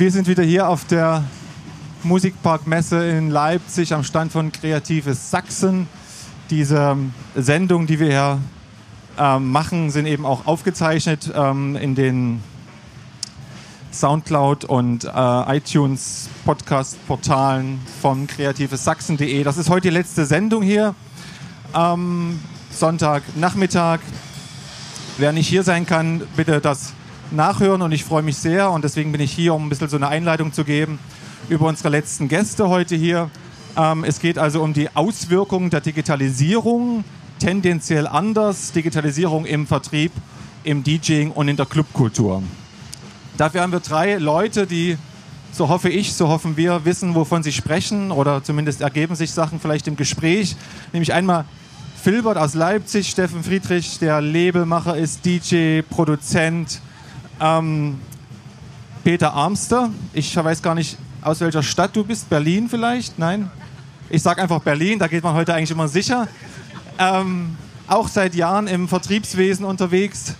Wir sind wieder hier auf der Musikparkmesse in Leipzig am Stand von Kreatives Sachsen. Diese Sendungen, die wir hier äh, machen, sind eben auch aufgezeichnet ähm, in den Soundcloud und äh, iTunes Podcast-Portalen von kreativessachsen.de. Das ist heute die letzte Sendung hier. Ähm, Sonntagnachmittag. Wer nicht hier sein kann, bitte das nachhören und ich freue mich sehr und deswegen bin ich hier, um ein bisschen so eine Einleitung zu geben über unsere letzten Gäste heute hier. Ähm, es geht also um die Auswirkungen der Digitalisierung, tendenziell anders, Digitalisierung im Vertrieb, im DJing und in der Clubkultur. Dafür haben wir drei Leute, die, so hoffe ich, so hoffen wir, wissen, wovon sie sprechen oder zumindest ergeben sich Sachen vielleicht im Gespräch. Nämlich einmal Filbert aus Leipzig, Steffen Friedrich, der Labelmacher ist, DJ, Produzent. Ähm, Peter Armster, ich weiß gar nicht, aus welcher Stadt du bist. Berlin vielleicht? Nein? Ich sage einfach Berlin, da geht man heute eigentlich immer sicher. Ähm, auch seit Jahren im Vertriebswesen unterwegs.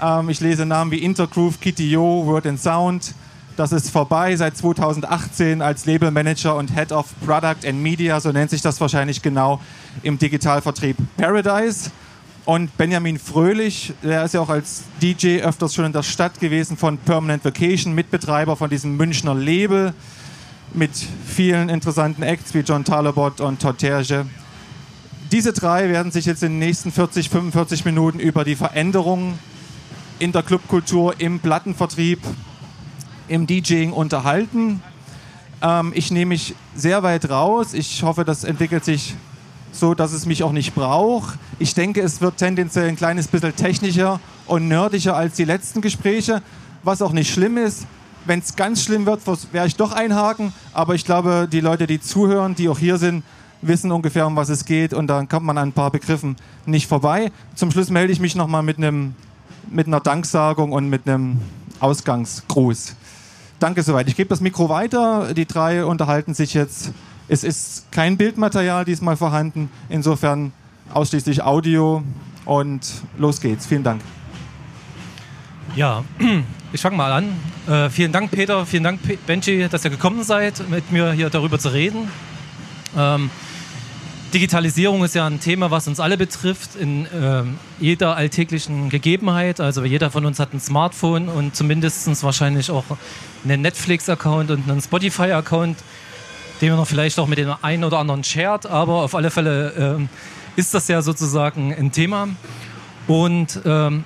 Ähm, ich lese Namen wie Intergroove, Kitty Yo, Word and Sound. Das ist vorbei seit 2018 als Labelmanager und Head of Product and Media, so nennt sich das wahrscheinlich genau, im Digitalvertrieb Paradise. Und Benjamin Fröhlich, der ist ja auch als DJ öfters schon in der Stadt gewesen von Permanent Vacation, Mitbetreiber von diesem Münchner Label mit vielen interessanten Acts wie John Talabot und Todd Terge. Diese drei werden sich jetzt in den nächsten 40, 45 Minuten über die Veränderungen in der Clubkultur, im Plattenvertrieb, im DJing unterhalten. Ähm, ich nehme mich sehr weit raus. Ich hoffe, das entwickelt sich so, dass es mich auch nicht braucht. Ich denke, es wird tendenziell ein kleines bisschen technischer und nerdischer als die letzten Gespräche, was auch nicht schlimm ist. Wenn es ganz schlimm wird, werde ich doch einhaken. Aber ich glaube, die Leute, die zuhören, die auch hier sind, wissen ungefähr, um was es geht. Und dann kommt man an ein paar Begriffen nicht vorbei. Zum Schluss melde ich mich nochmal mit, mit einer Danksagung und mit einem Ausgangsgruß. Danke soweit. Ich gebe das Mikro weiter. Die drei unterhalten sich jetzt. Es ist kein Bildmaterial diesmal vorhanden. Insofern ausschließlich Audio. Und los geht's. Vielen Dank. Ja, ich fange mal an. Äh, vielen Dank, Peter. Vielen Dank, Benji, dass ihr gekommen seid, mit mir hier darüber zu reden. Ähm, Digitalisierung ist ja ein Thema, was uns alle betrifft, in äh, jeder alltäglichen Gegebenheit. Also jeder von uns hat ein Smartphone und zumindest wahrscheinlich auch einen Netflix-Account und einen Spotify-Account, den man vielleicht auch mit dem einen oder anderen shared. Aber auf alle Fälle äh, ist das ja sozusagen ein Thema. Und ähm,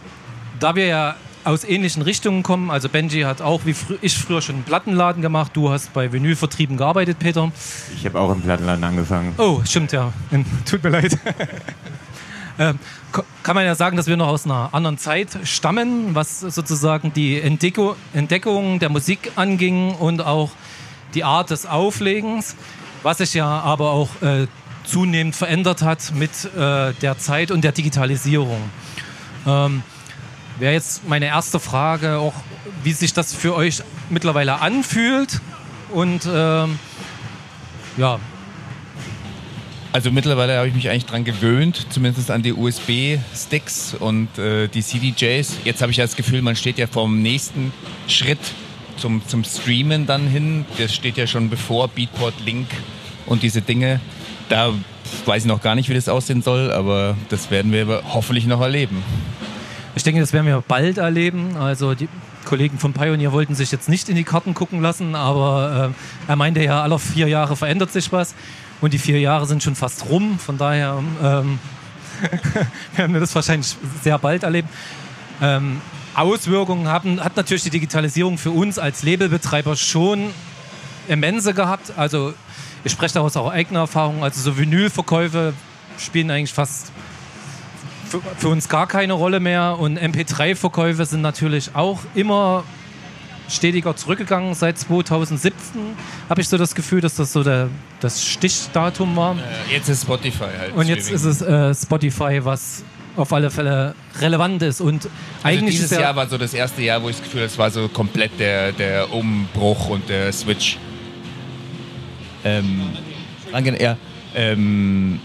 da wir ja aus ähnlichen Richtungen kommen. Also Benji hat auch, wie fr ich früher schon einen Plattenladen gemacht. Du hast bei Vinylvertrieben gearbeitet, Peter. Ich habe auch im Plattenladen angefangen. Oh, stimmt ja. Tut mir leid. ähm, kann man ja sagen, dass wir noch aus einer anderen Zeit stammen, was sozusagen die Entdeckung der Musik anging und auch die Art des Auflegens, was sich ja aber auch äh, zunehmend verändert hat mit äh, der Zeit und der Digitalisierung. Ähm, wäre jetzt meine erste Frage auch, wie sich das für euch mittlerweile anfühlt und ähm, ja. Also mittlerweile habe ich mich eigentlich daran gewöhnt, zumindest an die USB-Sticks und äh, die CDJs. Jetzt habe ich das Gefühl, man steht ja vom nächsten Schritt zum, zum Streamen dann hin. Das steht ja schon bevor, Beatport, Link und diese Dinge. Da weiß ich noch gar nicht, wie das aussehen soll, aber das werden wir hoffentlich noch erleben. Ich denke, das werden wir bald erleben. Also die Kollegen von Pioneer wollten sich jetzt nicht in die Karten gucken lassen, aber äh, er meinte ja, alle vier Jahre verändert sich was. Und die vier Jahre sind schon fast rum. Von daher ähm, werden wir das wahrscheinlich sehr bald erleben. Ähm, Auswirkungen haben, hat natürlich die Digitalisierung für uns als Labelbetreiber schon immense gehabt. Also ich spreche daraus auch eigene Erfahrungen. Also so Vinylverkäufe spielen eigentlich fast für, für uns gar keine Rolle mehr. Und MP3-Verkäufe sind natürlich auch immer stetiger zurückgegangen. Seit 2017 habe ich so das Gefühl, dass das so der, das Stichdatum war. Äh, jetzt ist Spotify halt. Und jetzt ist es äh, Spotify, was auf alle Fälle relevant ist. Und also eigentlich dieses Jahr war so das erste Jahr, wo ich das Gefühl habe, es war so komplett der, der Umbruch und der Switch. Ähm, ja, ähm,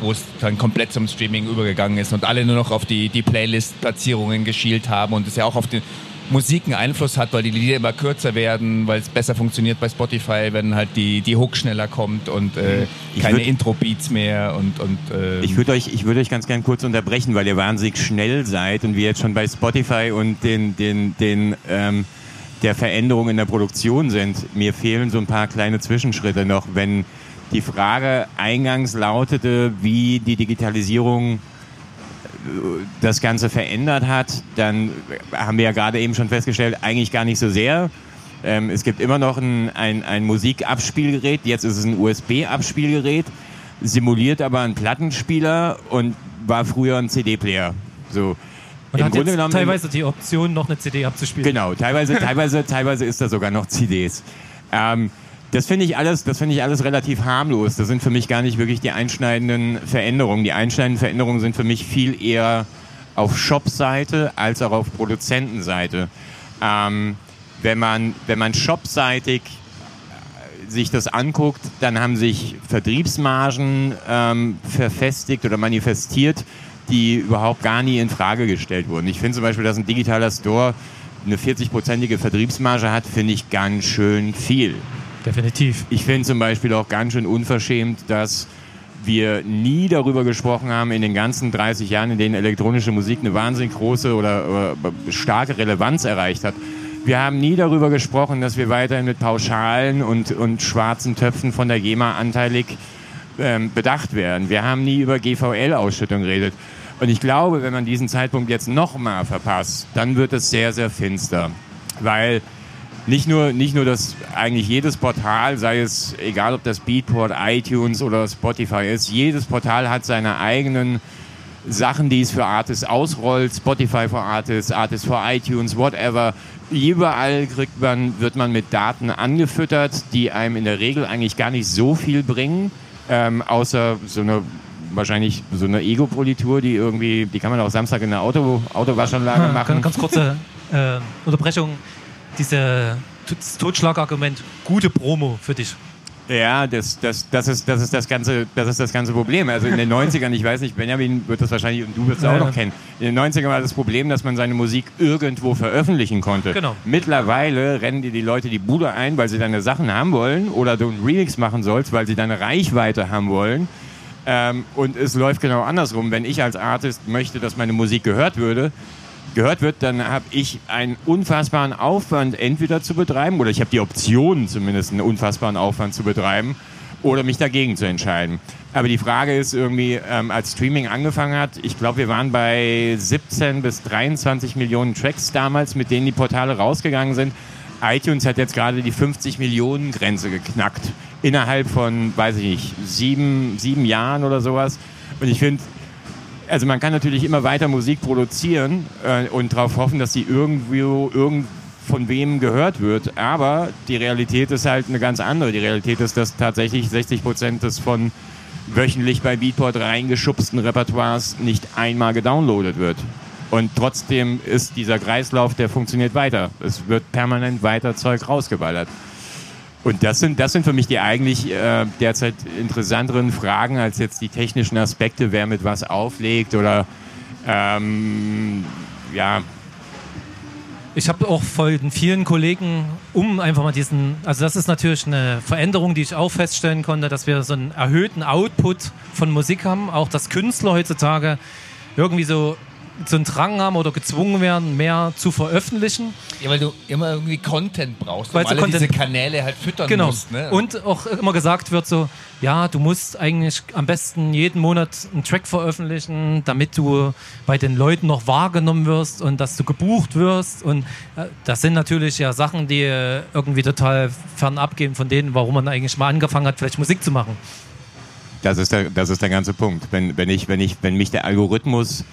wo es dann komplett zum Streaming übergegangen ist und alle nur noch auf die, die Playlist-Platzierungen geschielt haben und es ja auch auf den Musik einen Einfluss hat, weil die Lieder immer kürzer werden, weil es besser funktioniert bei Spotify, wenn halt die, die Hook schneller kommt und äh, keine Intro-Beats mehr und, und ähm ich würde euch, würd euch ganz gern kurz unterbrechen, weil ihr wahnsinnig schnell seid und wir jetzt schon bei Spotify und den, den, den ähm, der Veränderung in der Produktion sind. Mir fehlen so ein paar kleine Zwischenschritte noch, wenn die Frage eingangs lautete, wie die Digitalisierung das Ganze verändert hat, dann haben wir ja gerade eben schon festgestellt, eigentlich gar nicht so sehr. Ähm, es gibt immer noch ein, ein, ein Musikabspielgerät, jetzt ist es ein USB-Abspielgerät, simuliert aber einen Plattenspieler und war früher ein CD-Player. So. Und Im hat Grunde genommen teilweise die Option, noch eine CD abzuspielen. Genau, teilweise, teilweise, teilweise ist da sogar noch CDs. Ähm, das finde ich alles, ich alles relativ harmlos. Das sind für mich gar nicht wirklich die einschneidenden Veränderungen. Die einschneidenden Veränderungen sind für mich viel eher auf Shop-Seite als auch auf Produzentenseite. Ähm, wenn man, wenn man shopseitig äh, sich das anguckt, dann haben sich Vertriebsmargen ähm, verfestigt oder manifestiert, die überhaupt gar nie in Frage gestellt wurden. Ich finde zum Beispiel, dass ein digitaler Store eine 40-prozentige Vertriebsmarge hat, finde ich ganz schön viel. Definitiv. Ich finde zum Beispiel auch ganz schön unverschämt, dass wir nie darüber gesprochen haben in den ganzen 30 Jahren, in denen elektronische Musik eine wahnsinnig große oder, oder starke Relevanz erreicht hat. Wir haben nie darüber gesprochen, dass wir weiterhin mit Pauschalen und, und schwarzen Töpfen von der GEMA anteilig ähm, bedacht werden. Wir haben nie über GVL-Ausschüttung geredet. Und ich glaube, wenn man diesen Zeitpunkt jetzt nochmal verpasst, dann wird es sehr, sehr finster. Weil nicht nur, nicht nur, dass eigentlich jedes Portal, sei es egal ob das Beatport, iTunes oder Spotify ist, jedes Portal hat seine eigenen Sachen, die es für Artists ausrollt, Spotify für Artists, Artists für iTunes, whatever. Überall kriegt man, wird man mit Daten angefüttert, die einem in der Regel eigentlich gar nicht so viel bringen, ähm, außer so eine wahrscheinlich so eine Ego-Politur, die irgendwie, die kann man auch Samstag in der Auto, Autowaschanlage machen. Ganz kurze äh, Unterbrechung diese, das Totschlagargument, gute Promo für dich. Ja, das, das, das, ist, das, ist das, ganze, das ist das ganze Problem. Also in den 90ern, ich weiß nicht, Benjamin wird das wahrscheinlich und du wirst es ja, auch noch kennen. In den 90ern war das Problem, dass man seine Musik irgendwo veröffentlichen konnte. Genau. Mittlerweile rennen dir die Leute die Bude ein, weil sie deine Sachen haben wollen oder du einen Remix machen sollst, weil sie deine Reichweite haben wollen. Ähm, und es läuft genau andersrum. Wenn ich als Artist möchte, dass meine Musik gehört würde, gehört wird, dann habe ich einen unfassbaren Aufwand entweder zu betreiben oder ich habe die Option zumindest einen unfassbaren Aufwand zu betreiben oder mich dagegen zu entscheiden. Aber die Frage ist irgendwie, ähm, als Streaming angefangen hat, ich glaube, wir waren bei 17 bis 23 Millionen Tracks damals, mit denen die Portale rausgegangen sind. iTunes hat jetzt gerade die 50 Millionen Grenze geknackt. Innerhalb von, weiß ich nicht, sieben, sieben Jahren oder sowas. Und ich finde, also man kann natürlich immer weiter Musik produzieren äh, und darauf hoffen, dass sie irgendwo irgend von wem gehört wird. Aber die Realität ist halt eine ganz andere. Die Realität ist, dass tatsächlich 60 Prozent des von wöchentlich bei Beatport reingeschubsten Repertoires nicht einmal gedownloadet wird. Und trotzdem ist dieser Kreislauf, der funktioniert weiter. Es wird permanent weiter Zeug rausgeballert. Und das sind, das sind für mich die eigentlich äh, derzeit interessanteren Fragen als jetzt die technischen Aspekte, wer mit was auflegt oder ähm, ja. Ich habe auch von vielen Kollegen, um einfach mal diesen, also das ist natürlich eine Veränderung, die ich auch feststellen konnte, dass wir so einen erhöhten Output von Musik haben, auch dass Künstler heutzutage irgendwie so so einen Drang haben oder gezwungen werden, mehr zu veröffentlichen. Ja, weil du immer irgendwie Content brauchst, weil du alle Content diese Kanäle halt füttern genau. musst. Ne? Und auch immer gesagt wird so, ja, du musst eigentlich am besten jeden Monat einen Track veröffentlichen, damit du bei den Leuten noch wahrgenommen wirst und dass du gebucht wirst. Und äh, das sind natürlich ja Sachen, die irgendwie total fernab gehen von denen, warum man eigentlich mal angefangen hat, vielleicht Musik zu machen. Das ist der, das ist der ganze Punkt. Wenn, wenn, ich, wenn, ich, wenn mich der Algorithmus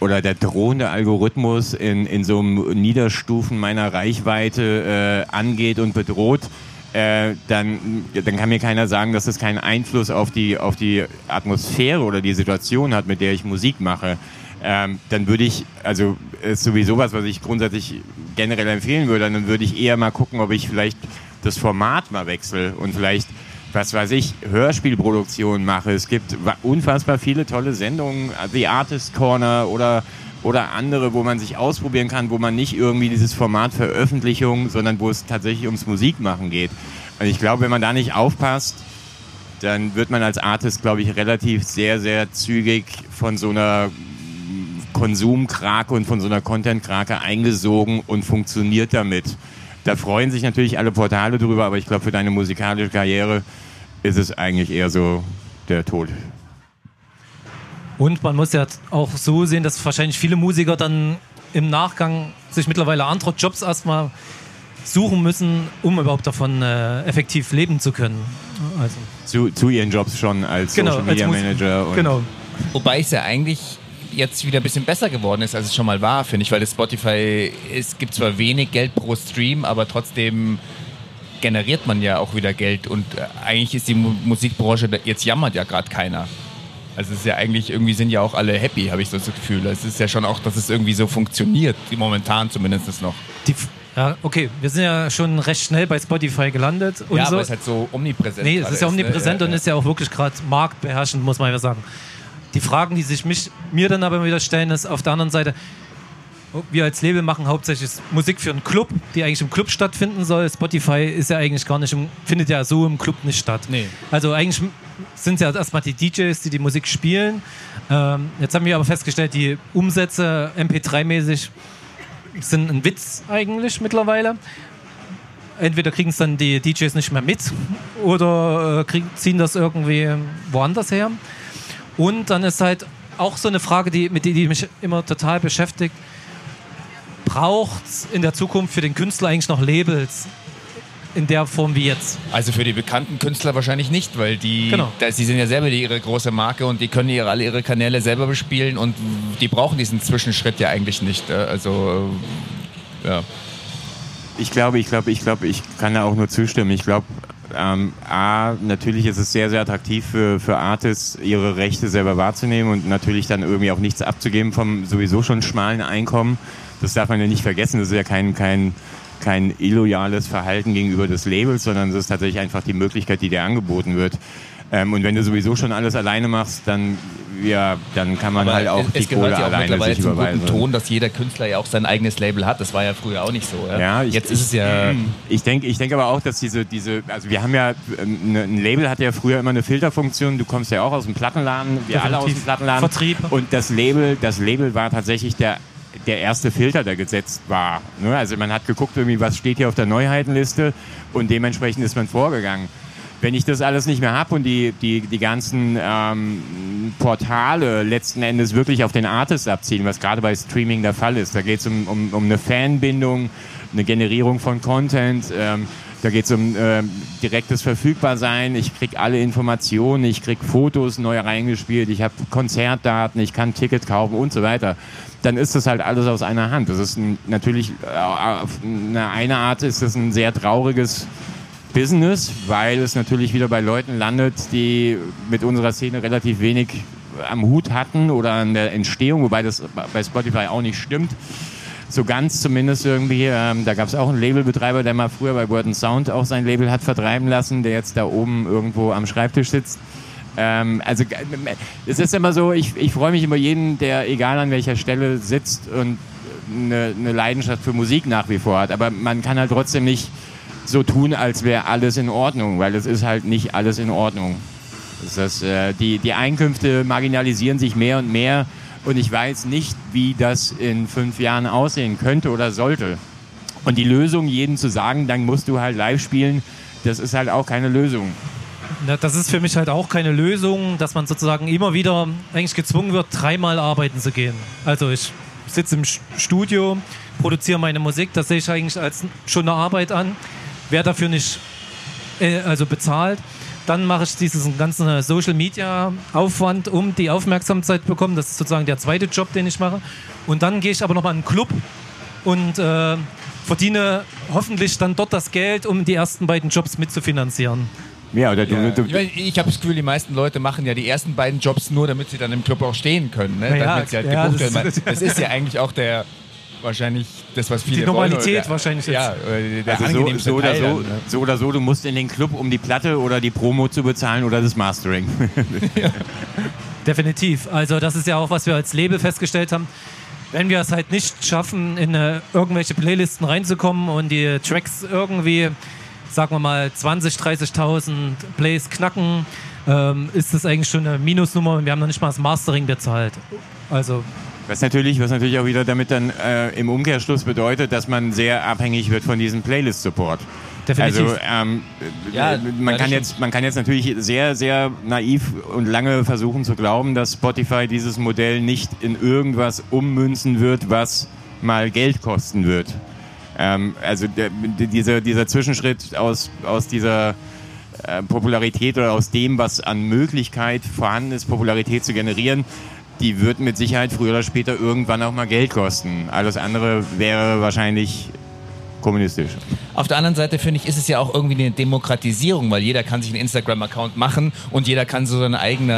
oder der drohende Algorithmus in, in so einem Niederstufen meiner Reichweite äh, angeht und bedroht, äh, dann, dann kann mir keiner sagen, dass es keinen Einfluss auf die, auf die Atmosphäre oder die Situation hat, mit der ich Musik mache. Ähm, dann würde ich, also ist sowieso was, was ich grundsätzlich generell empfehlen würde, dann würde ich eher mal gucken, ob ich vielleicht das Format mal wechsle und vielleicht was weiß ich, Hörspielproduktionen mache. Es gibt unfassbar viele tolle Sendungen, The Artist Corner oder oder andere, wo man sich ausprobieren kann, wo man nicht irgendwie dieses Format Veröffentlichung, sondern wo es tatsächlich ums Musikmachen geht. Und ich glaube, wenn man da nicht aufpasst, dann wird man als Artist, glaube ich, relativ sehr, sehr zügig von so einer Konsumkrake und von so einer Content-Krake eingesogen und funktioniert damit. Da freuen sich natürlich alle Portale drüber, aber ich glaube, für deine musikalische Karriere ist es eigentlich eher so der Tod. Und man muss ja auch so sehen, dass wahrscheinlich viele Musiker dann im Nachgang sich mittlerweile andere Jobs erstmal suchen müssen, um überhaupt davon äh, effektiv leben zu können. Also. Zu, zu, ihren Jobs schon als genau, Social Media als Manager. genau. Wobei es ja eigentlich jetzt wieder ein bisschen besser geworden ist, als es schon mal war, finde ich, weil das Spotify, es gibt zwar wenig Geld pro Stream, aber trotzdem generiert man ja auch wieder Geld und äh, eigentlich ist die Musikbranche, jetzt jammert ja gerade keiner. Also es ist ja eigentlich, irgendwie sind ja auch alle happy, habe ich so das Gefühl. Es ist ja schon auch, dass es irgendwie so funktioniert, momentan zumindest noch. Die, ja, okay, wir sind ja schon recht schnell bei Spotify gelandet. Und ja, so. aber es ist halt so omnipräsent. Nee, es ist ja omnipräsent ne? und ist ja auch wirklich gerade marktbeherrschend, muss man ja sagen. Die Fragen, die sich mich, mir dann aber wieder stellen, ist auf der anderen Seite, wir als Label machen hauptsächlich Musik für einen Club, die eigentlich im Club stattfinden soll. Spotify ist ja eigentlich gar nicht, im, findet ja so im Club nicht statt. Nee. Also eigentlich sind es ja erstmal die DJs, die die Musik spielen. Ähm, jetzt haben wir aber festgestellt, die Umsätze MP3-mäßig sind ein Witz eigentlich mittlerweile. Entweder kriegen es dann die DJs nicht mehr mit oder äh, kriegen, ziehen das irgendwie woanders her. Und dann ist halt auch so eine Frage, die, mit die, die mich immer total beschäftigt. Braucht es in der Zukunft für den Künstler eigentlich noch Labels in der Form wie jetzt? Also für die bekannten Künstler wahrscheinlich nicht, weil die, genau. da, sie sind ja selber die, ihre große Marke und die können ihre, alle ihre Kanäle selber bespielen und die brauchen diesen Zwischenschritt ja eigentlich nicht. Also, ja. Ich glaube, ich glaube, ich glaube, ich kann da auch nur zustimmen. Ich glaube, ähm, A, natürlich ist es sehr, sehr attraktiv für, für Artists, ihre Rechte selber wahrzunehmen und natürlich dann irgendwie auch nichts abzugeben vom sowieso schon schmalen Einkommen. Das darf man ja nicht vergessen. Das ist ja kein, kein, kein illoyales Verhalten gegenüber des Labels, sondern es ist tatsächlich einfach die Möglichkeit, die dir angeboten wird. Ähm, und wenn du sowieso schon alles alleine machst, dann, ja, dann kann man Aber halt auch es, die Kohle ja alleine sich zum überweisen. guten Ton, dass jeder Künstler ja auch sein eigenes Label hat. Das war ja früher auch nicht so. Ja? Ja, ich, Jetzt ist es ja. Ich denke ich denk aber auch, dass diese, diese, also wir haben ja, ähm, ne, ein Label hat ja früher immer eine Filterfunktion. Du kommst ja auch aus dem Plattenladen, wir alle aus dem Plattenladen. Vertrieb. Und das Label, das Label war tatsächlich der der erste Filter, der gesetzt war. Ne? Also man hat geguckt, irgendwie, was steht hier auf der Neuheitenliste und dementsprechend ist man vorgegangen. Wenn ich das alles nicht mehr habe und die, die, die ganzen ähm, Portale letzten Endes wirklich auf den Artist abziehen, was gerade bei Streaming der Fall ist, da geht es um, um, um eine Fanbindung, eine Generierung von Content, ähm, da geht es um äh, direktes Verfügbarsein. Ich kriege alle Informationen, ich kriege Fotos neu reingespielt, ich habe Konzertdaten, ich kann Ticket kaufen und so weiter. Dann ist das halt alles aus einer Hand. Das ist ein, natürlich, äh, auf eine, eine Art ist es ein sehr trauriges Business, weil es natürlich wieder bei Leuten landet, die mit unserer Szene relativ wenig am Hut hatten oder an der Entstehung, wobei das bei Spotify auch nicht stimmt so ganz zumindest irgendwie. Ähm, da gab es auch einen Labelbetreiber, der mal früher bei Word Sound auch sein Label hat vertreiben lassen, der jetzt da oben irgendwo am Schreibtisch sitzt. Ähm, also es ist immer so, ich, ich freue mich über jeden, der egal an welcher Stelle sitzt und eine, eine Leidenschaft für Musik nach wie vor hat. Aber man kann halt trotzdem nicht so tun, als wäre alles in Ordnung, weil es ist halt nicht alles in Ordnung. Das heißt, äh, die, die Einkünfte marginalisieren sich mehr und mehr und ich weiß nicht, wie das in fünf Jahren aussehen könnte oder sollte. Und die Lösung, jedem zu sagen, dann musst du halt live spielen, das ist halt auch keine Lösung. Das ist für mich halt auch keine Lösung, dass man sozusagen immer wieder eigentlich gezwungen wird, dreimal arbeiten zu gehen. Also ich sitze im Studio, produziere meine Musik, das sehe ich eigentlich als schon eine Arbeit an. Wer dafür nicht äh, also bezahlt, dann mache ich diesen ganzen Social Media Aufwand, um die Aufmerksamkeit zu bekommen. Das ist sozusagen der zweite Job, den ich mache. Und dann gehe ich aber nochmal in einen Club und äh, verdiene hoffentlich dann dort das Geld, um die ersten beiden Jobs mitzufinanzieren. Ja, oder du, ja. du, ich, ich habe das Gefühl, die meisten Leute machen ja die ersten beiden Jobs nur, damit sie dann im Club auch stehen können. Ne? Ja, damit sie halt ja, das, werden. Das ist ja eigentlich auch der wahrscheinlich das, was viele Die Normalität wollen, wahrscheinlich jetzt. Ja, der also so, so, oder so, dann, ne? so oder so, du musst in den Club, um die Platte oder die Promo zu bezahlen oder das Mastering. Definitiv. Also das ist ja auch, was wir als Label festgestellt haben. wenn wir es halt nicht schaffen, in äh, irgendwelche Playlisten reinzukommen und die Tracks irgendwie, sagen wir mal, 20.000, 30.000 Plays knacken, ähm, ist das eigentlich schon eine Minusnummer und wir haben noch nicht mal das Mastering bezahlt. Also was natürlich, was natürlich auch wieder damit dann äh, im Umkehrschluss bedeutet, dass man sehr abhängig wird von diesem Playlist-Support. Definitiv. Also ähm, Ja, man, ja, kann jetzt, man kann jetzt natürlich sehr, sehr naiv und lange versuchen zu glauben, dass Spotify dieses Modell nicht in irgendwas ummünzen wird, was mal Geld kosten wird. Ähm, also der, dieser, dieser Zwischenschritt aus, aus dieser äh, Popularität oder aus dem, was an Möglichkeit vorhanden ist, Popularität zu generieren, die wird mit Sicherheit früher oder später irgendwann auch mal Geld kosten. Alles andere wäre wahrscheinlich kommunistisch. Auf der anderen Seite finde ich, ist es ja auch irgendwie eine Demokratisierung, weil jeder kann sich einen Instagram-Account machen und jeder kann so seine eigene,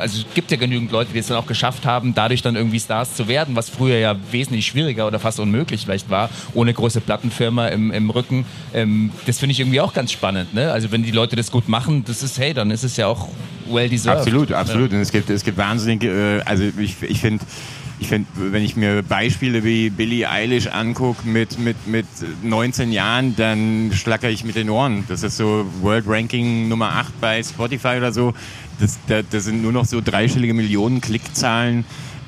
also es gibt ja genügend Leute, die es dann auch geschafft haben, dadurch dann irgendwie Stars zu werden, was früher ja wesentlich schwieriger oder fast unmöglich vielleicht war, ohne große Plattenfirma im, im Rücken. Ähm, das finde ich irgendwie auch ganz spannend. Ne? Also wenn die Leute das gut machen, das ist, hey, dann ist es ja auch well deserved. Absolut, absolut. Und es gibt, es gibt wahnsinnig, äh, also ich, ich finde, ich finde, wenn ich mir Beispiele wie Billie Eilish angucke mit, mit, mit 19 Jahren, dann schlacker ich mit den Ohren. Das ist so World Ranking Nummer 8 bei Spotify oder so. Das, da, das sind nur noch so dreistellige Millionen Klickzahlen.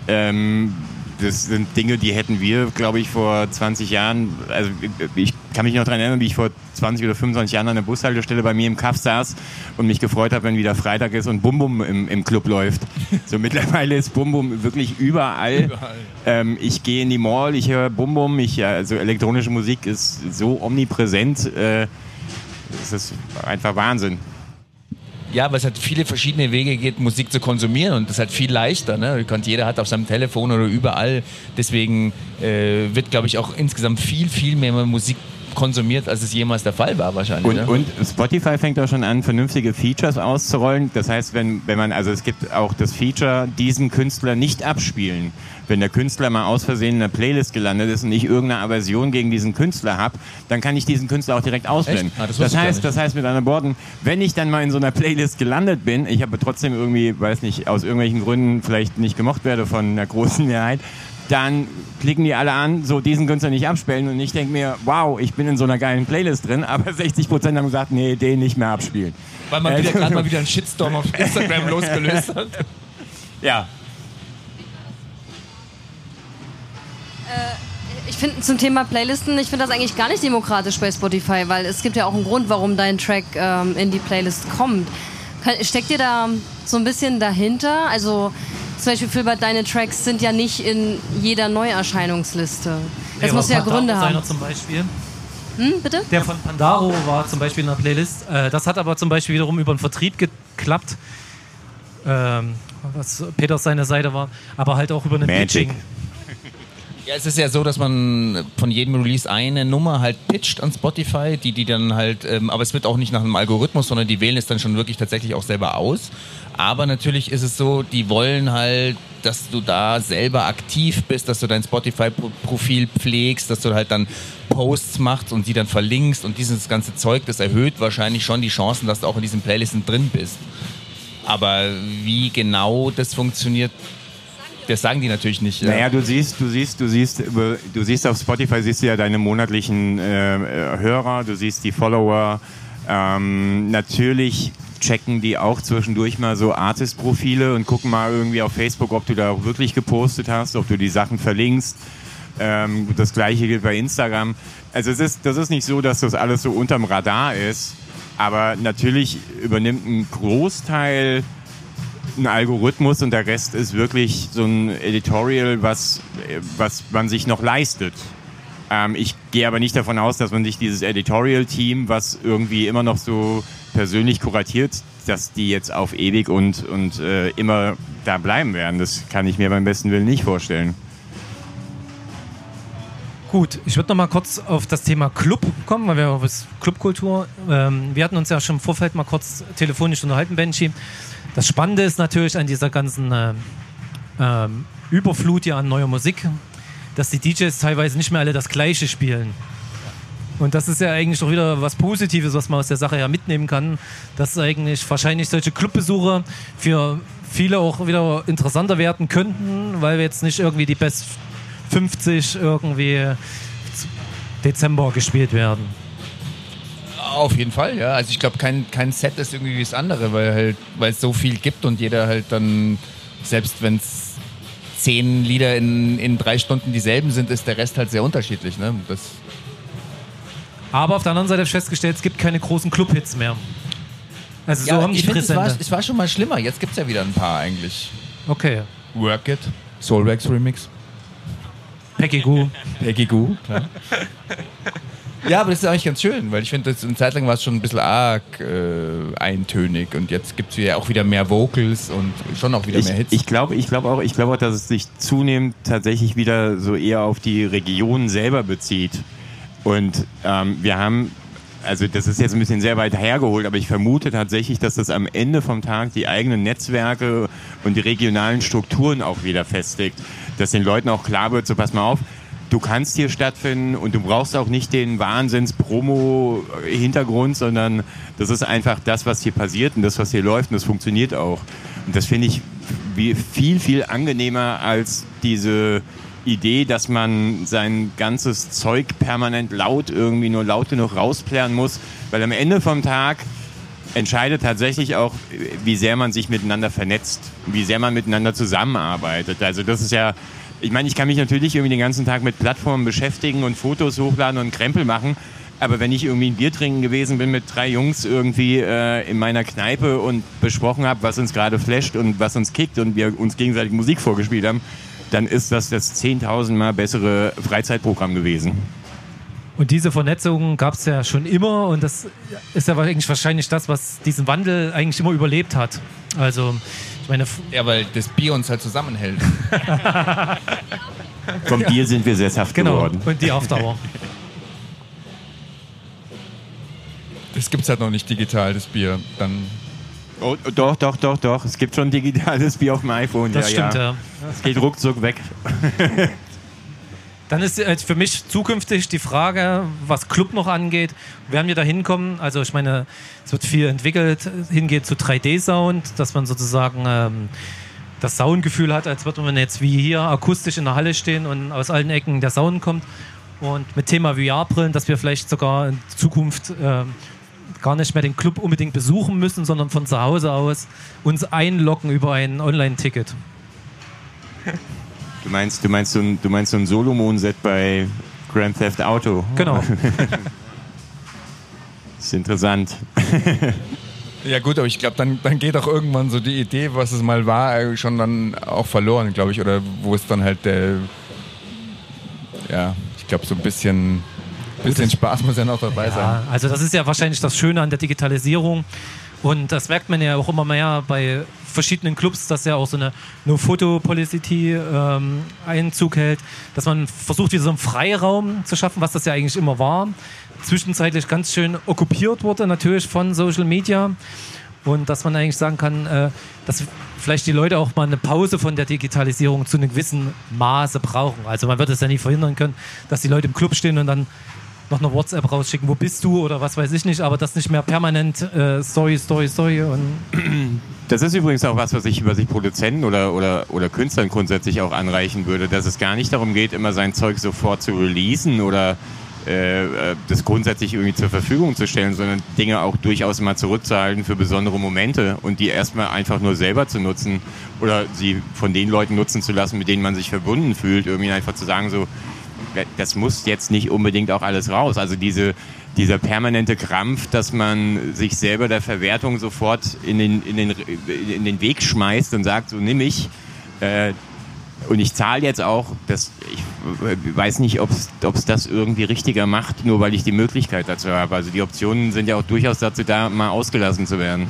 Ähm, das sind Dinge, die hätten wir, glaube ich, vor 20 Jahren, also ich kann mich noch daran erinnern, wie ich vor 20 oder 25 Jahren an der Bushaltestelle bei mir im Kaff saß und mich gefreut habe, wenn wieder Freitag ist und Bum Bum im, im Club läuft. So mittlerweile ist Bum Bum wirklich überall. Überall. Ähm, ich gehe in die Mall, ich höre Bum Bum, ich, also elektronische Musik ist so omnipräsent. Äh, das ist einfach Wahnsinn. Ja, weil es halt viele verschiedene Wege geht, Musik zu konsumieren und das ist halt viel leichter. Ne? Jeder hat auf seinem Telefon oder überall. Deswegen äh, wird, glaube ich, auch insgesamt viel, viel mehr Musik konsumiert, als es jemals der Fall war wahrscheinlich. Und, ne? und Spotify fängt auch schon an, vernünftige Features auszurollen. Das heißt, wenn, wenn man, also es gibt auch das Feature, diesen Künstler nicht abspielen. Wenn der Künstler mal aus Versehen in einer Playlist gelandet ist und ich irgendeine Aversion gegen diesen Künstler habe, dann kann ich diesen Künstler auch direkt ausblenden. Ah, das das, heißt, das heißt mit anderen Worten, wenn ich dann mal in so einer Playlist gelandet bin, ich aber trotzdem irgendwie, weiß nicht, aus irgendwelchen Gründen vielleicht nicht gemocht werde von einer großen Mehrheit, dann klicken die alle an, so diesen Künstler nicht abspielen und ich denke mir, wow, ich bin in so einer geilen Playlist drin, aber 60 Prozent haben gesagt, nee, den nicht mehr abspielen. weil man äh, wieder gerade mal wieder einen Shitstorm auf Instagram losgelöst hat. Ja, Ich finde zum Thema Playlisten, ich finde das eigentlich gar nicht demokratisch bei Spotify, weil es gibt ja auch einen Grund, warum dein Track ähm, in die Playlist kommt. Steckt dir da so ein bisschen dahinter? Also zum Beispiel für deine Tracks sind ja nicht in jeder Neuerscheinungsliste. Das Nee, muss ja Gründe haben. seiner zum Beispiel. Hm, bitte? Der von Pandaro war zum Beispiel in der Playlist. Äh, das hat aber zum Beispiel wiederum über den Vertrieb geklappt. Ähm, was Peters seine Seite war, aber halt auch über eine Magic. Pitching. Ja, es ist ja so, dass man von jedem Release eine Nummer halt pitcht an Spotify, die die dann halt, ähm, aber es wird auch nicht nach einem Algorithmus, sondern die wählen es dann schon wirklich tatsächlich auch selber aus. Aber natürlich ist es so, die wollen halt, dass du da selber aktiv bist, dass du dein Spotify-Profil pflegst, dass du halt dann Posts machst und die dann verlinkst und dieses ganze Zeug, das erhöht wahrscheinlich schon die Chancen, dass du auch in diesen Playlisten drin bist. Aber wie genau das funktioniert, das sagen die natürlich nicht. ja. Naja, du siehst, du siehst, du siehst, du siehst auf Spotify siehst du ja deine monatlichen äh, Hörer, du siehst die Follower. Ähm, natürlich checken die auch zwischendurch mal so Artist-Profile und gucken mal irgendwie auf Facebook, ob du da auch wirklich gepostet hast, ob du die Sachen verlinkst. Ähm, das gleiche gilt bei Instagram. Also es ist, das ist nicht so, dass das alles so unterm Radar ist, aber natürlich übernimmt ein Großteil ein Algorithmus und der Rest ist wirklich so ein Editorial, was, was man sich noch leistet. Ähm, ich gehe aber nicht davon aus, dass man sich dieses Editorial-Team, was irgendwie immer noch so persönlich kuratiert, dass die jetzt auf ewig und, und äh, immer da bleiben werden. Das kann ich mir beim besten Willen nicht vorstellen. Gut, ich würde noch mal kurz auf das Thema Club kommen, weil wir auf Clubkultur. Ähm, wir hatten uns ja schon im Vorfeld mal kurz telefonisch unterhalten, Benji. Das Spannende ist natürlich an dieser ganzen äh, ähm, Überflut hier an neuer Musik, dass die DJs teilweise nicht mehr alle das Gleiche spielen. Und das ist ja eigentlich doch wieder was Positives, was man aus der Sache ja mitnehmen kann, dass eigentlich wahrscheinlich solche Clubbesuche für viele auch wieder interessanter werden könnten, weil wir jetzt nicht irgendwie die Best 50 irgendwie Dezember gespielt werden. Auf jeden Fall, ja. Also ich glaube, kein, kein Set ist irgendwie wie das andere, weil halt, weil es so viel gibt und jeder halt dann, selbst wenn es zehn Lieder in, in drei Stunden dieselben sind, ist der Rest halt sehr unterschiedlich. Ne? Das Aber auf der anderen Seite habe ich festgestellt, es gibt keine großen Clubhits mehr. Also so haben die ich find, es, war, es war schon mal schlimmer. Jetzt gibt es ja wieder ein paar eigentlich. Okay. Work It, Soulwax Remix. Peggy Goo. Peggy Goo, klar. ja, aber das ist eigentlich ganz schön, weil ich finde, eine Zeit lang war es schon ein bisschen arg äh, eintönig und jetzt gibt es ja auch wieder mehr Vocals und schon auch wieder Ich, mehr Hits. ich glaube ich glaub auch, ich glaube auch, dass es sich zunehmend tatsächlich wieder so eher auf die Region selber bezieht. Und ähm, wir haben, also das ist jetzt ein bisschen sehr weit hergeholt, aber ich vermute tatsächlich, dass das am Ende vom Tag die eigenen Netzwerke und die regionalen Strukturen auch wieder festigt. Dass den Leuten auch klar wird, so pass mal auf, du kannst hier stattfinden und du brauchst auch nicht den Wahnsinns-Promo-Hintergrund, sondern das ist einfach das, was hier passiert und das, was hier läuft und das funktioniert auch. Und das finde ich viel, viel angenehmer als diese Idee, dass man sein ganzes Zeug permanent laut irgendwie nur laut genug rausplären muss, weil am Ende vom Tag entscheidet tatsächlich auch, wie sehr man sich miteinander vernetzt, wie sehr man miteinander zusammenarbeitet. Also das ist ja, ich meine, ich kann mich natürlich irgendwie den ganzen Tag mit Plattformen beschäftigen und Fotos hochladen und Krempel machen. Aber wenn ich irgendwie ein Bier trinken gewesen bin mit drei Jungs irgendwie äh, in meiner Kneipe und besprochen habe, was uns gerade flasht und was uns kickt und wir uns gegenseitig Musik vorgespielt haben, dann ist das das 10.000 Mal bessere Freizeitprogramm gewesen. Und diese Vernetzung gab es ja schon immer und das ist ja eigentlich wahrscheinlich das, was diesen Wandel eigentlich immer überlebt hat. Also, ich meine, ja, weil das Bier uns halt zusammenhält. Vom Bier sind wir sesshaft genau, geworden. und die Aufdauer. Das gibt's halt noch nicht digital, das Bier. Dann Oh, doch, doch, doch, doch. Es gibt schon digitales Bier auf dem iPhone. Das ja, stimmt, ja. Es geht ruckzuck weg. Dann ist äh, für mich zukünftig die Frage, was Club noch angeht, werden wir da hinkommen? Also ich meine, es wird viel entwickelt, hingeht zu 3D-Sound, dass man sozusagen ähm, das Soundgefühl hat, als würde man jetzt wie hier akustisch in der Halle stehen und aus allen Ecken der Sound kommt. Und mit Thema VR-Brillen, dass wir vielleicht sogar in Zukunft ähm, gar nicht mehr den Club unbedingt besuchen müssen, sondern von zu Hause aus uns einloggen über ein Online-Ticket. Du meinst, du meinst so ein, du meinst so ein Solomon-Set bei Grand Theft Auto. Genau. Das ist interessant. Ja gut, aber ich glaube, dann, dann geht auch irgendwann so die Idee, was es mal war, äh, schon dann auch verloren, glaube ich. Oder wo es dann halt der, ja, ich glaube so ein bisschen, bisschen Spaß muss ja noch dabei sein. Ja, also das ist ja wahrscheinlich das Schöne an der Digitalisierung. Und das merkt man ja auch immer mehr bei verschiedenen Clubs, dass ja auch so eine No-Photo-Policy ähm, Einzug hält, dass man versucht, wieder so einen Freiraum zu schaffen, was das ja eigentlich immer war. Zwischenzeitlich ganz schön okkupiert wurde, natürlich von Social Media. Und dass man eigentlich sagen kann, äh, dass vielleicht die Leute auch mal eine Pause von der Digitalisierung zu einem gewissen Maße brauchen. Also man wird es ja nie verhindern können, dass die Leute im Club stehen und dann noch eine WhatsApp rausschicken, wo bist du oder was weiß ich nicht, aber das nicht mehr permanent äh, Story, Story, Story und Das ist übrigens auch was, was ich, was ich Produzenten oder, oder, oder Künstlern grundsätzlich auch anreichen würde, dass es gar nicht darum geht, immer sein Zeug sofort zu releasen oder äh, äh, das grundsätzlich irgendwie zur Verfügung zu stellen, sondern Dinge auch durchaus mal zurückzuhalten für besondere Momente und die erstmal einfach nur selber zu nutzen oder sie von den Leuten nutzen zu lassen, mit denen man sich verbunden fühlt, irgendwie einfach zu sagen so, das muss jetzt nicht unbedingt auch alles raus. Also diese, dieser permanente Krampf, dass man sich selber der Verwertung sofort in den, in den, in den Weg schmeißt und sagt, so nimm ich. Äh, und ich zahle jetzt auch, das, ich weiß nicht, ob es das irgendwie richtiger macht, nur weil ich die Möglichkeit dazu habe. Also die Optionen sind ja auch durchaus dazu da, mal ausgelassen zu werden.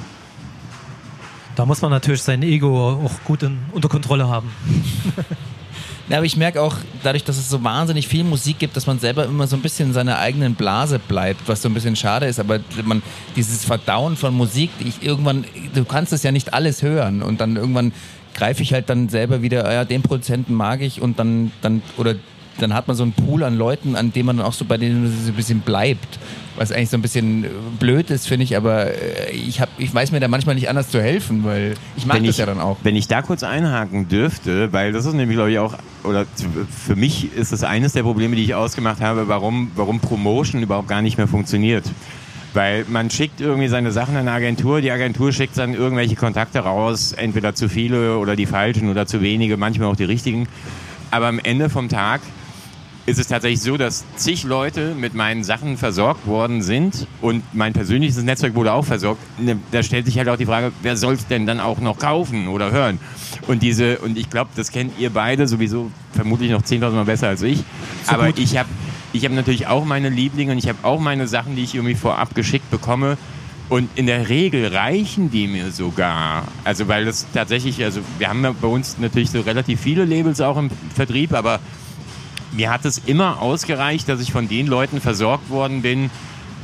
da muss man natürlich sein Ego auch gut in, unter Kontrolle haben. Ja, aber ich merke auch, dadurch, dass es so wahnsinnig viel Musik gibt, dass man selber immer so ein bisschen in seiner eigenen Blase bleibt, was so ein bisschen schade ist. Aber man, dieses Verdauen von Musik, ich irgendwann, du kannst es ja nicht alles hören und dann irgendwann greife ich halt dann selber wieder, ja, den Produzenten mag ich und dann, dann, oder dann hat man so einen Pool an Leuten, an dem man auch so bei denen so ein bisschen bleibt. Was eigentlich so ein bisschen äh, blöd ist, finde ich, aber äh, ich, hab, ich weiß mir da manchmal nicht anders zu helfen, weil ich mag wenn das ich, ja dann auch. Wenn ich da kurz einhaken dürfte, weil das ist nämlich, glaube ich, auch, oder für mich ist es eines der Probleme, die ich ausgemacht habe, warum, warum Promotion überhaupt gar nicht mehr funktioniert. Weil man schickt irgendwie seine Sachen an eine Agentur, die Agentur schickt dann irgendwelche Kontakte raus, entweder zu viele oder die falschen oder zu wenige, manchmal auch die richtigen. Aber am Ende vom Tag ist es tatsächlich so, dass zig Leute mit meinen Sachen versorgt worden sind und mein persönliches Netzwerk wurde auch versorgt. Ne, Da stellt sich halt auch die Frage, wer soll es denn dann auch noch kaufen oder hören? Und diese, und ich glaube, das kennt ihr beide sowieso vermutlich noch 10.000 Mal besser als ich. Aber ich habe ich hab natürlich auch meine Lieblinge und ich habe auch meine Sachen, die ich irgendwie vorab geschickt bekomme. Und in der Regel reichen die mir sogar. Also weil das tatsächlich, also wir haben ja bei uns natürlich so relativ viele Labels auch im Vertrieb, aber mir hat es immer ausgereicht, dass ich von den Leuten versorgt worden bin,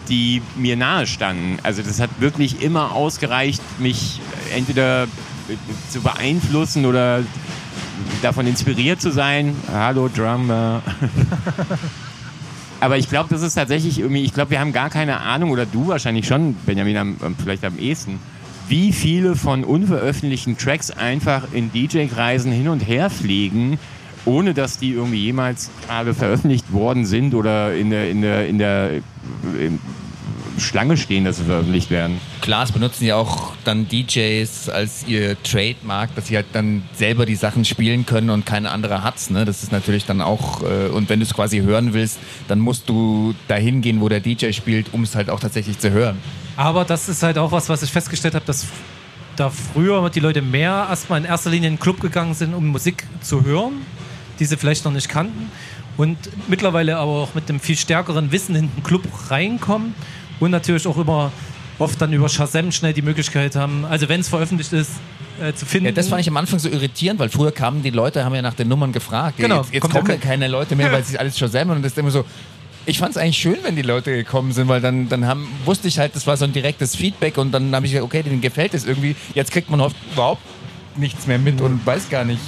die mir nahe standen. Also das hat wirklich immer ausgereicht, mich entweder zu beeinflussen oder davon inspiriert zu sein. Hallo Drummer. Aber ich glaube, das ist tatsächlich irgendwie, ich glaube, wir haben gar keine Ahnung, oder du wahrscheinlich schon, Benjamin, am, am, vielleicht am ehesten, wie viele von unveröffentlichten Tracks einfach in DJ-Kreisen hin und her fliegen, ohne dass die irgendwie jemals gerade veröffentlicht worden sind oder in der, in der, in der in Schlange stehen, dass sie veröffentlicht werden. Klar, es benutzen ja auch dann DJs als ihr Trademark, dass sie halt dann selber die Sachen spielen können und kein anderer hat's. Ne? Das ist natürlich dann auch, äh, und wenn du es quasi hören willst, dann musst du dahin gehen, wo der DJ spielt, um es halt auch tatsächlich zu hören. Aber das ist halt auch was, was ich festgestellt habe, dass da früher die Leute mehr erstmal in erster Linie in den Club gegangen sind, um Musik zu hören, die sie vielleicht noch nicht kannten. Und mittlerweile aber auch mit einem viel stärkeren Wissen in den Club reinkommen und natürlich auch über oft dann über Shazam schnell die Möglichkeit haben, also wenn es veröffentlicht ist, äh, zu finden. Ja, das fand ich am Anfang so irritierend, weil früher kamen die Leute, haben ja nach den Nummern gefragt. Genau, jetzt jetzt kommen ja ja keine Leute mehr, weil sie alles Shazam und das ist immer so. Ich fand es eigentlich schön, wenn die Leute gekommen sind, weil dann, dann haben, wusste ich halt, das war so ein direktes Feedback und dann habe ich gesagt, okay, denen gefällt es irgendwie. Jetzt kriegt man oft überhaupt nichts mehr mit und weiß gar nicht.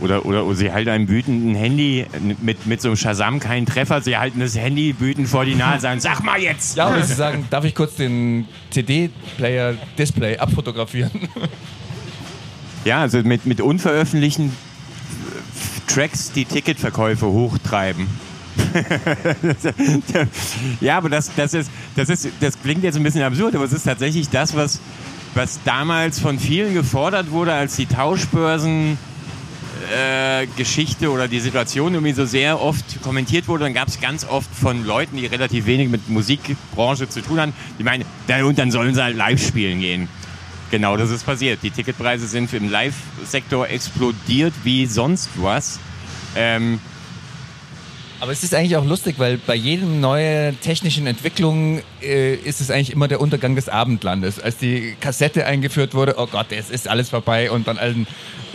Oder, oder, oder sie halten einem wütend ein Handy mit, mit so einem Shazam keinen Treffer. Sie halten das Handy wütend vor die Nase und sagen, sag mal jetzt! Ja, oder sie sagen, darf ich kurz den CD-Player Display abfotografieren? Ja, also mit, mit unveröffentlichten Tracks die Ticketverkäufe hochtreiben. ja, aber das, das, ist, das, ist, das klingt jetzt ein bisschen absurd, aber es ist tatsächlich das, was, was damals von vielen gefordert wurde, als die Tauschbörsen äh, Geschichte oder die Situation irgendwie so sehr oft kommentiert wurde, dann gab es ganz oft von Leuten, die relativ wenig mit Musikbranche zu tun haben, die meinen, dann, und dann sollen sie halt live spielen gehen. Genau, das ist passiert. Die Ticketpreise sind im Live-Sektor explodiert wie sonst was. Ähm, Aber es ist eigentlich auch lustig, weil bei jedem neuen technischen Entwicklung äh, ist es eigentlich immer der Untergang des Abendlandes. Als die Kassette eingeführt wurde, oh Gott, es ist alles vorbei und dann allen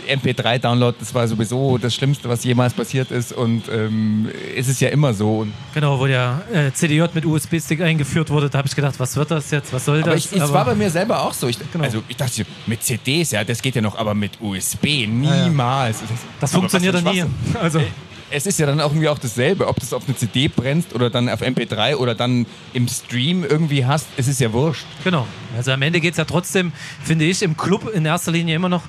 MP3-Download, das war sowieso das Schlimmste, was jemals passiert ist und ähm, ist es ja immer so. Genau, wo der äh, CDJ mit USB-Stick eingeführt wurde, da habe ich gedacht, was wird das jetzt, was soll aber das? es war bei mir selber auch so. Ich, Genau. Also ich dachte, mit CDs, ja, das geht ja noch, aber mit USB niemals. das Aber funktioniert ja für nie. Also, Es ist ja dann auch irgendwie auch dasselbe, ob du es auf eine CD brennst oder dann auf MP3 oder dann im Stream irgendwie hast, es ist ja wurscht. genau. Also am Ende geht es ja trotzdem, finde ich, im Club in erster Linie immer noch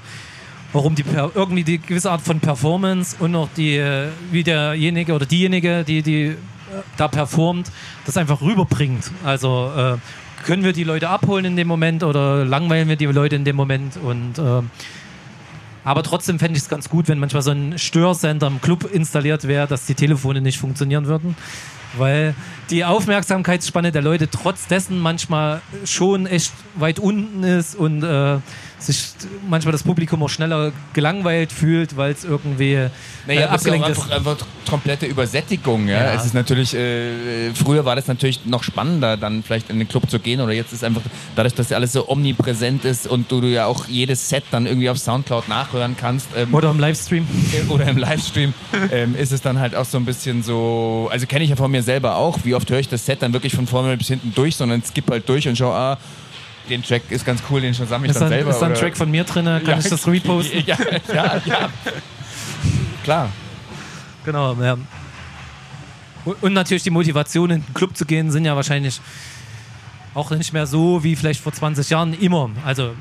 warum die irgendwie die gewisse Art von Performance und noch die, äh, wie derjenige oder diejenige, die, die äh, da performt, das einfach rüberbringt. Also äh, können wir die Leute abholen in dem Moment oder langweilen wir die Leute in dem Moment und äh, aber trotzdem fände ich es ganz gut, wenn manchmal so ein Störsender im Club installiert wäre, dass die Telefone nicht funktionieren würden. Weil die Aufmerksamkeitsspanne der Leute trotz dessen manchmal schon echt weit unten ist und äh, sich manchmal das Publikum auch schneller gelangweilt fühlt, weil es irgendwie äh, Naja, ist ja auch abgelenkt ist. einfach, einfach komplette Übersättigung. Ja? Ja. Es ist natürlich, äh, früher war das natürlich noch spannender, dann vielleicht in den Club zu gehen oder jetzt ist einfach, dadurch, dass ja alles so omnipräsent ist und du, du ja auch jedes Set dann irgendwie auf Soundcloud nachhören kannst ähm, Oder im Livestream. oder im Livestream, ähm, ist es dann halt auch so ein bisschen so, also kenne ich ja von mir selber auch, wie oft höre ich das Set dann wirklich von vorne bis hinten durch, sondern skip halt durch und schau, ah, den Track ist ganz cool, den sammle ich Ist dann da, selber. ist da ein Track von mir drin? Kann ich das reposten? Ja, ja, ja. Klar. Genau. Ja. Und, natürlich die Motivation, in den Club zu gehen, sind ja wahrscheinlich auch nicht mehr so wie vielleicht vor 20 Jahren immer. Also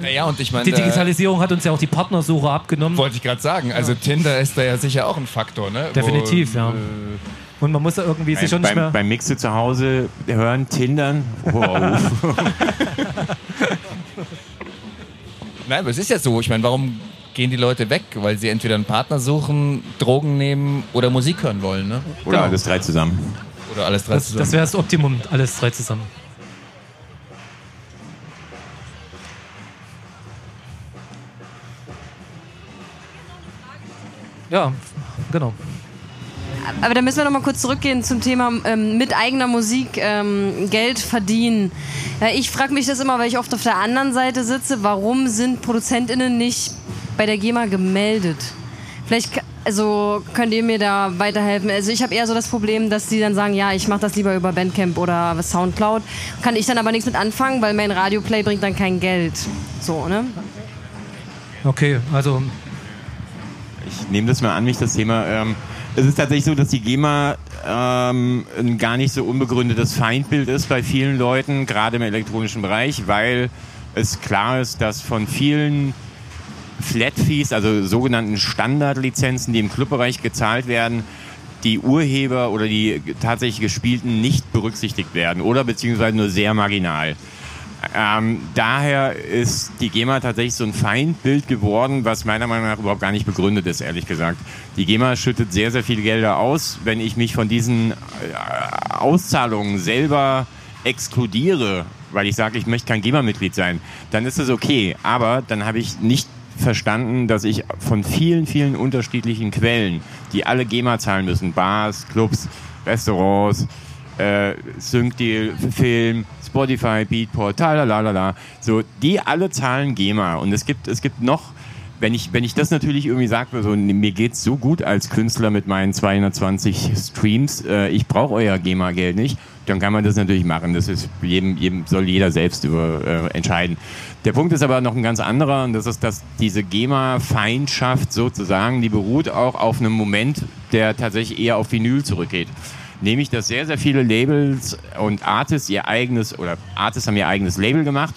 Naja, und ich meine, die da- Digitalisierung hat uns ja auch die Partnersuche abgenommen. wollte ich gerade sagen. Also Tinder ist da ja sicher auch ein Faktor, ne? Definitiv, Wo, ja. äh, Und man muss ja irgendwie sich schon nicht beim, mehr. beim Mixe zu Hause hören, Tindern. Wow. Nein, aber es ist ja so. Ich meine, warum gehen die Leute weg? Weil sie entweder einen Partner suchen, Drogen nehmen oder Musik hören wollen, ne? Oder alles drei zusammen. Oder alles drei Das, zusammen. das wäre das Optimum, alles drei zusammen. Ja, genau. Aber da müssen wir noch mal kurz zurückgehen zum Thema ähm, mit eigener Musik ähm, Geld verdienen. Ja, ich frage mich das immer, weil ich oft auf der anderen Seite sitze. Warum sind ProduzentInnen nicht bei der GEMA gemeldet? Vielleicht, also könnt ihr mir da weiterhelfen? Also ich habe eher so das Problem, dass die dann sagen, ja, ich mache das lieber über Bandcamp oder Soundcloud. Kann ich dann aber nichts mit anfangen, weil mein Radioplay bringt dann kein Geld. So, ne? Okay, also Ich nehme das mal an mich, das Thema. Ähm, es ist tatsächlich so, dass die GEMA ähm, ein gar nicht so unbegründetes Feindbild ist bei vielen Leuten, gerade im elektronischen Bereich, weil es klar ist, dass von vielen Flat Fees, also sogenannten Standardlizenzen, die im Clubbereich gezahlt werden, die Urheber oder die tatsächlich gespielten nicht berücksichtigt werden oder beziehungsweise nur sehr marginal. Ähm, daher ist die GEMA tatsächlich so ein Feindbild geworden, was meiner Meinung nach überhaupt gar nicht begründet ist, ehrlich gesagt. Die GEMA schüttet sehr, sehr viele Gelder aus. Wenn ich mich von diesen äh, Auszahlungen selber exkludiere, weil ich sage, ich möchte kein GEMA-Mitglied sein, dann ist das okay. Aber dann habe ich nicht verstanden, dass ich von vielen, vielen unterschiedlichen Quellen, die alle GEMA zahlen müssen, Bars, Clubs, Restaurants, äh, Syncdeal, Film, Spotify, Beatport, talalala, so, die alle zahlen GEMA. Und es gibt, es gibt noch, wenn ich, wenn ich das natürlich irgendwie sage, so, mir geht's so gut als Künstler mit meinen 220 Streams, äh, ich brauche euer GEMA-Geld nicht, dann kann man das natürlich machen. Das ist jedem, jedem soll jeder selbst über, äh, entscheiden. Der Punkt ist aber noch ein ganz anderer und das ist, dass diese GEMA-Feindschaft sozusagen, die beruht auch auf einem Moment, der tatsächlich eher auf Vinyl zurückgeht. Nämlich, dass sehr, sehr viele Labels und Artists ihr eigenes, oder Artists haben ihr eigenes Label gemacht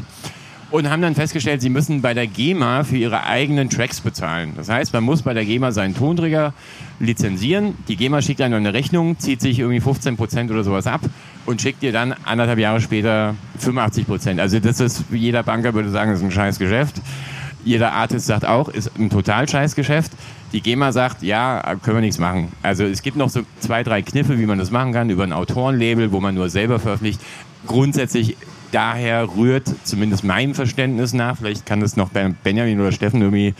und haben dann festgestellt, sie müssen bei der GEMA für ihre eigenen Tracks bezahlen. Das heißt, man muss bei der GEMA seinen Tonträger lizenzieren. Die GEMA schickt einem eine Rechnung, zieht sich irgendwie 15% oder sowas ab und schickt dir dann anderthalb Jahre später 85%. Also das ist, jeder Banker würde sagen, das ist ein scheiß Geschäft. Jeder Artist sagt auch, ist ein total scheiß Geschäft. Die GEMA sagt, ja, können wir nichts machen. Also es gibt noch so zwei, drei Kniffe, wie man das machen kann, über ein Autorenlabel, wo man nur selber veröffentlicht. Grundsätzlich daher rührt, zumindest meinem Verständnis nach, vielleicht kann das noch Ben- Benjamin oder Steffen irgendwie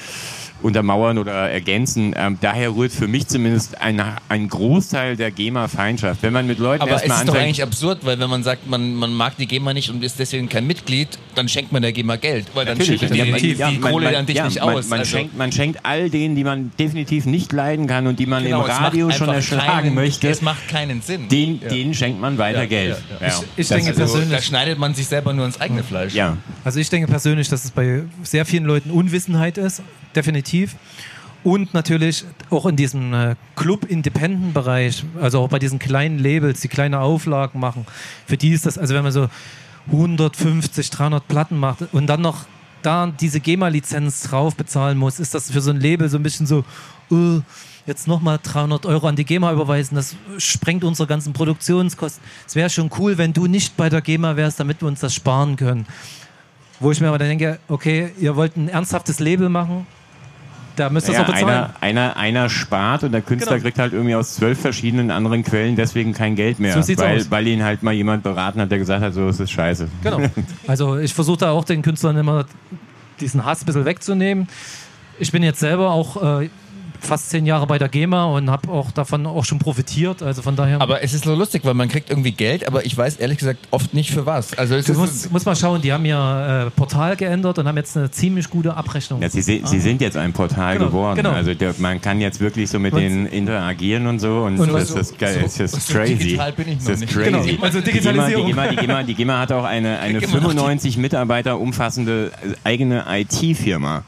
untermauern oder ergänzen, ähm, daher rührt für mich zumindest ein, ein Großteil der GEMA-Feindschaft. Wenn man mit Leuten Aber es erstmal ist doch eigentlich absurd, weil wenn man sagt, man, man mag die GEMA nicht und ist deswegen kein Mitglied, dann schenkt man der GEMA Geld, weil dann Natürlich, schüttet die, ja, man- die, ja, die man- Kohle man- an dich ja, nicht man, aus. Man, also, schenkt, man schenkt all denen, die man definitiv nicht leiden kann und die man genau, im es Radio schon erschlagen keinen, möchte, Es macht keinen Sinn. den, Ja. denen schenkt man weiter Ja, Geld. ja, Ja, ich Das denke also, persönlich- da schneidet man sich selber nur ins eigene Fleisch. ja. Also ich denke persönlich, dass es bei sehr vielen Leuten Unwissenheit ist, definitiv. Und natürlich auch in diesem äh, Club-Independent-Bereich, also auch bei diesen kleinen Labels, die kleine Auflagen machen, für die ist das, also wenn man so 150, 300 Platten macht und dann noch da diese GEMA-Lizenz drauf bezahlen muss, ist das für so ein Label so ein bisschen so, äh, jetzt nochmal 300 Euro an die GEMA überweisen, das sprengt unsere ganzen Produktionskosten. Es wäre schon cool, wenn du nicht bei der GEMA wärst, damit wir uns das sparen können. Wo ich mir aber dann denke, okay, ihr wollt ein ernsthaftes Label machen, da müsst ihr es Ja, auch bezahlen. einer, einer, einer spart und der Künstler Genau. kriegt halt irgendwie aus zwölf verschiedenen anderen Quellen deswegen kein Geld mehr. So sieht's weil, aus. weil ihn halt mal jemand beraten hat, der gesagt hat, so ist es scheiße. Genau. Also ich versuche da auch den Künstlern immer diesen Hass ein bisschen wegzunehmen. Ich bin jetzt selber auch äh, fast zehn Jahre bei der GEMA und habe auch davon auch schon profitiert. Also von daher. Aber es ist so lustig, weil man kriegt irgendwie Geld, aber ich weiß ehrlich gesagt oft nicht für was. Also es du ist, musst, musst mal schauen, die haben ihr äh, Portal geändert und haben jetzt eine ziemlich gute Abrechnung. Ja, sie, se- sie sind jetzt ein Portal Genau, geworden. genau. Also der, man kann jetzt wirklich so mit Und- denen interagieren und so. Und, Und das so- ist geil. so- das ist so crazy. digital bin ich das noch ist nicht. crazy. Genau, also Die GEMA, die, Digitalisierung. GEMA, die, GEMA, die GEMA hat auch eine, eine Immer noch die- 95 Mitarbeiter umfassende äh, eigene IT-Firma.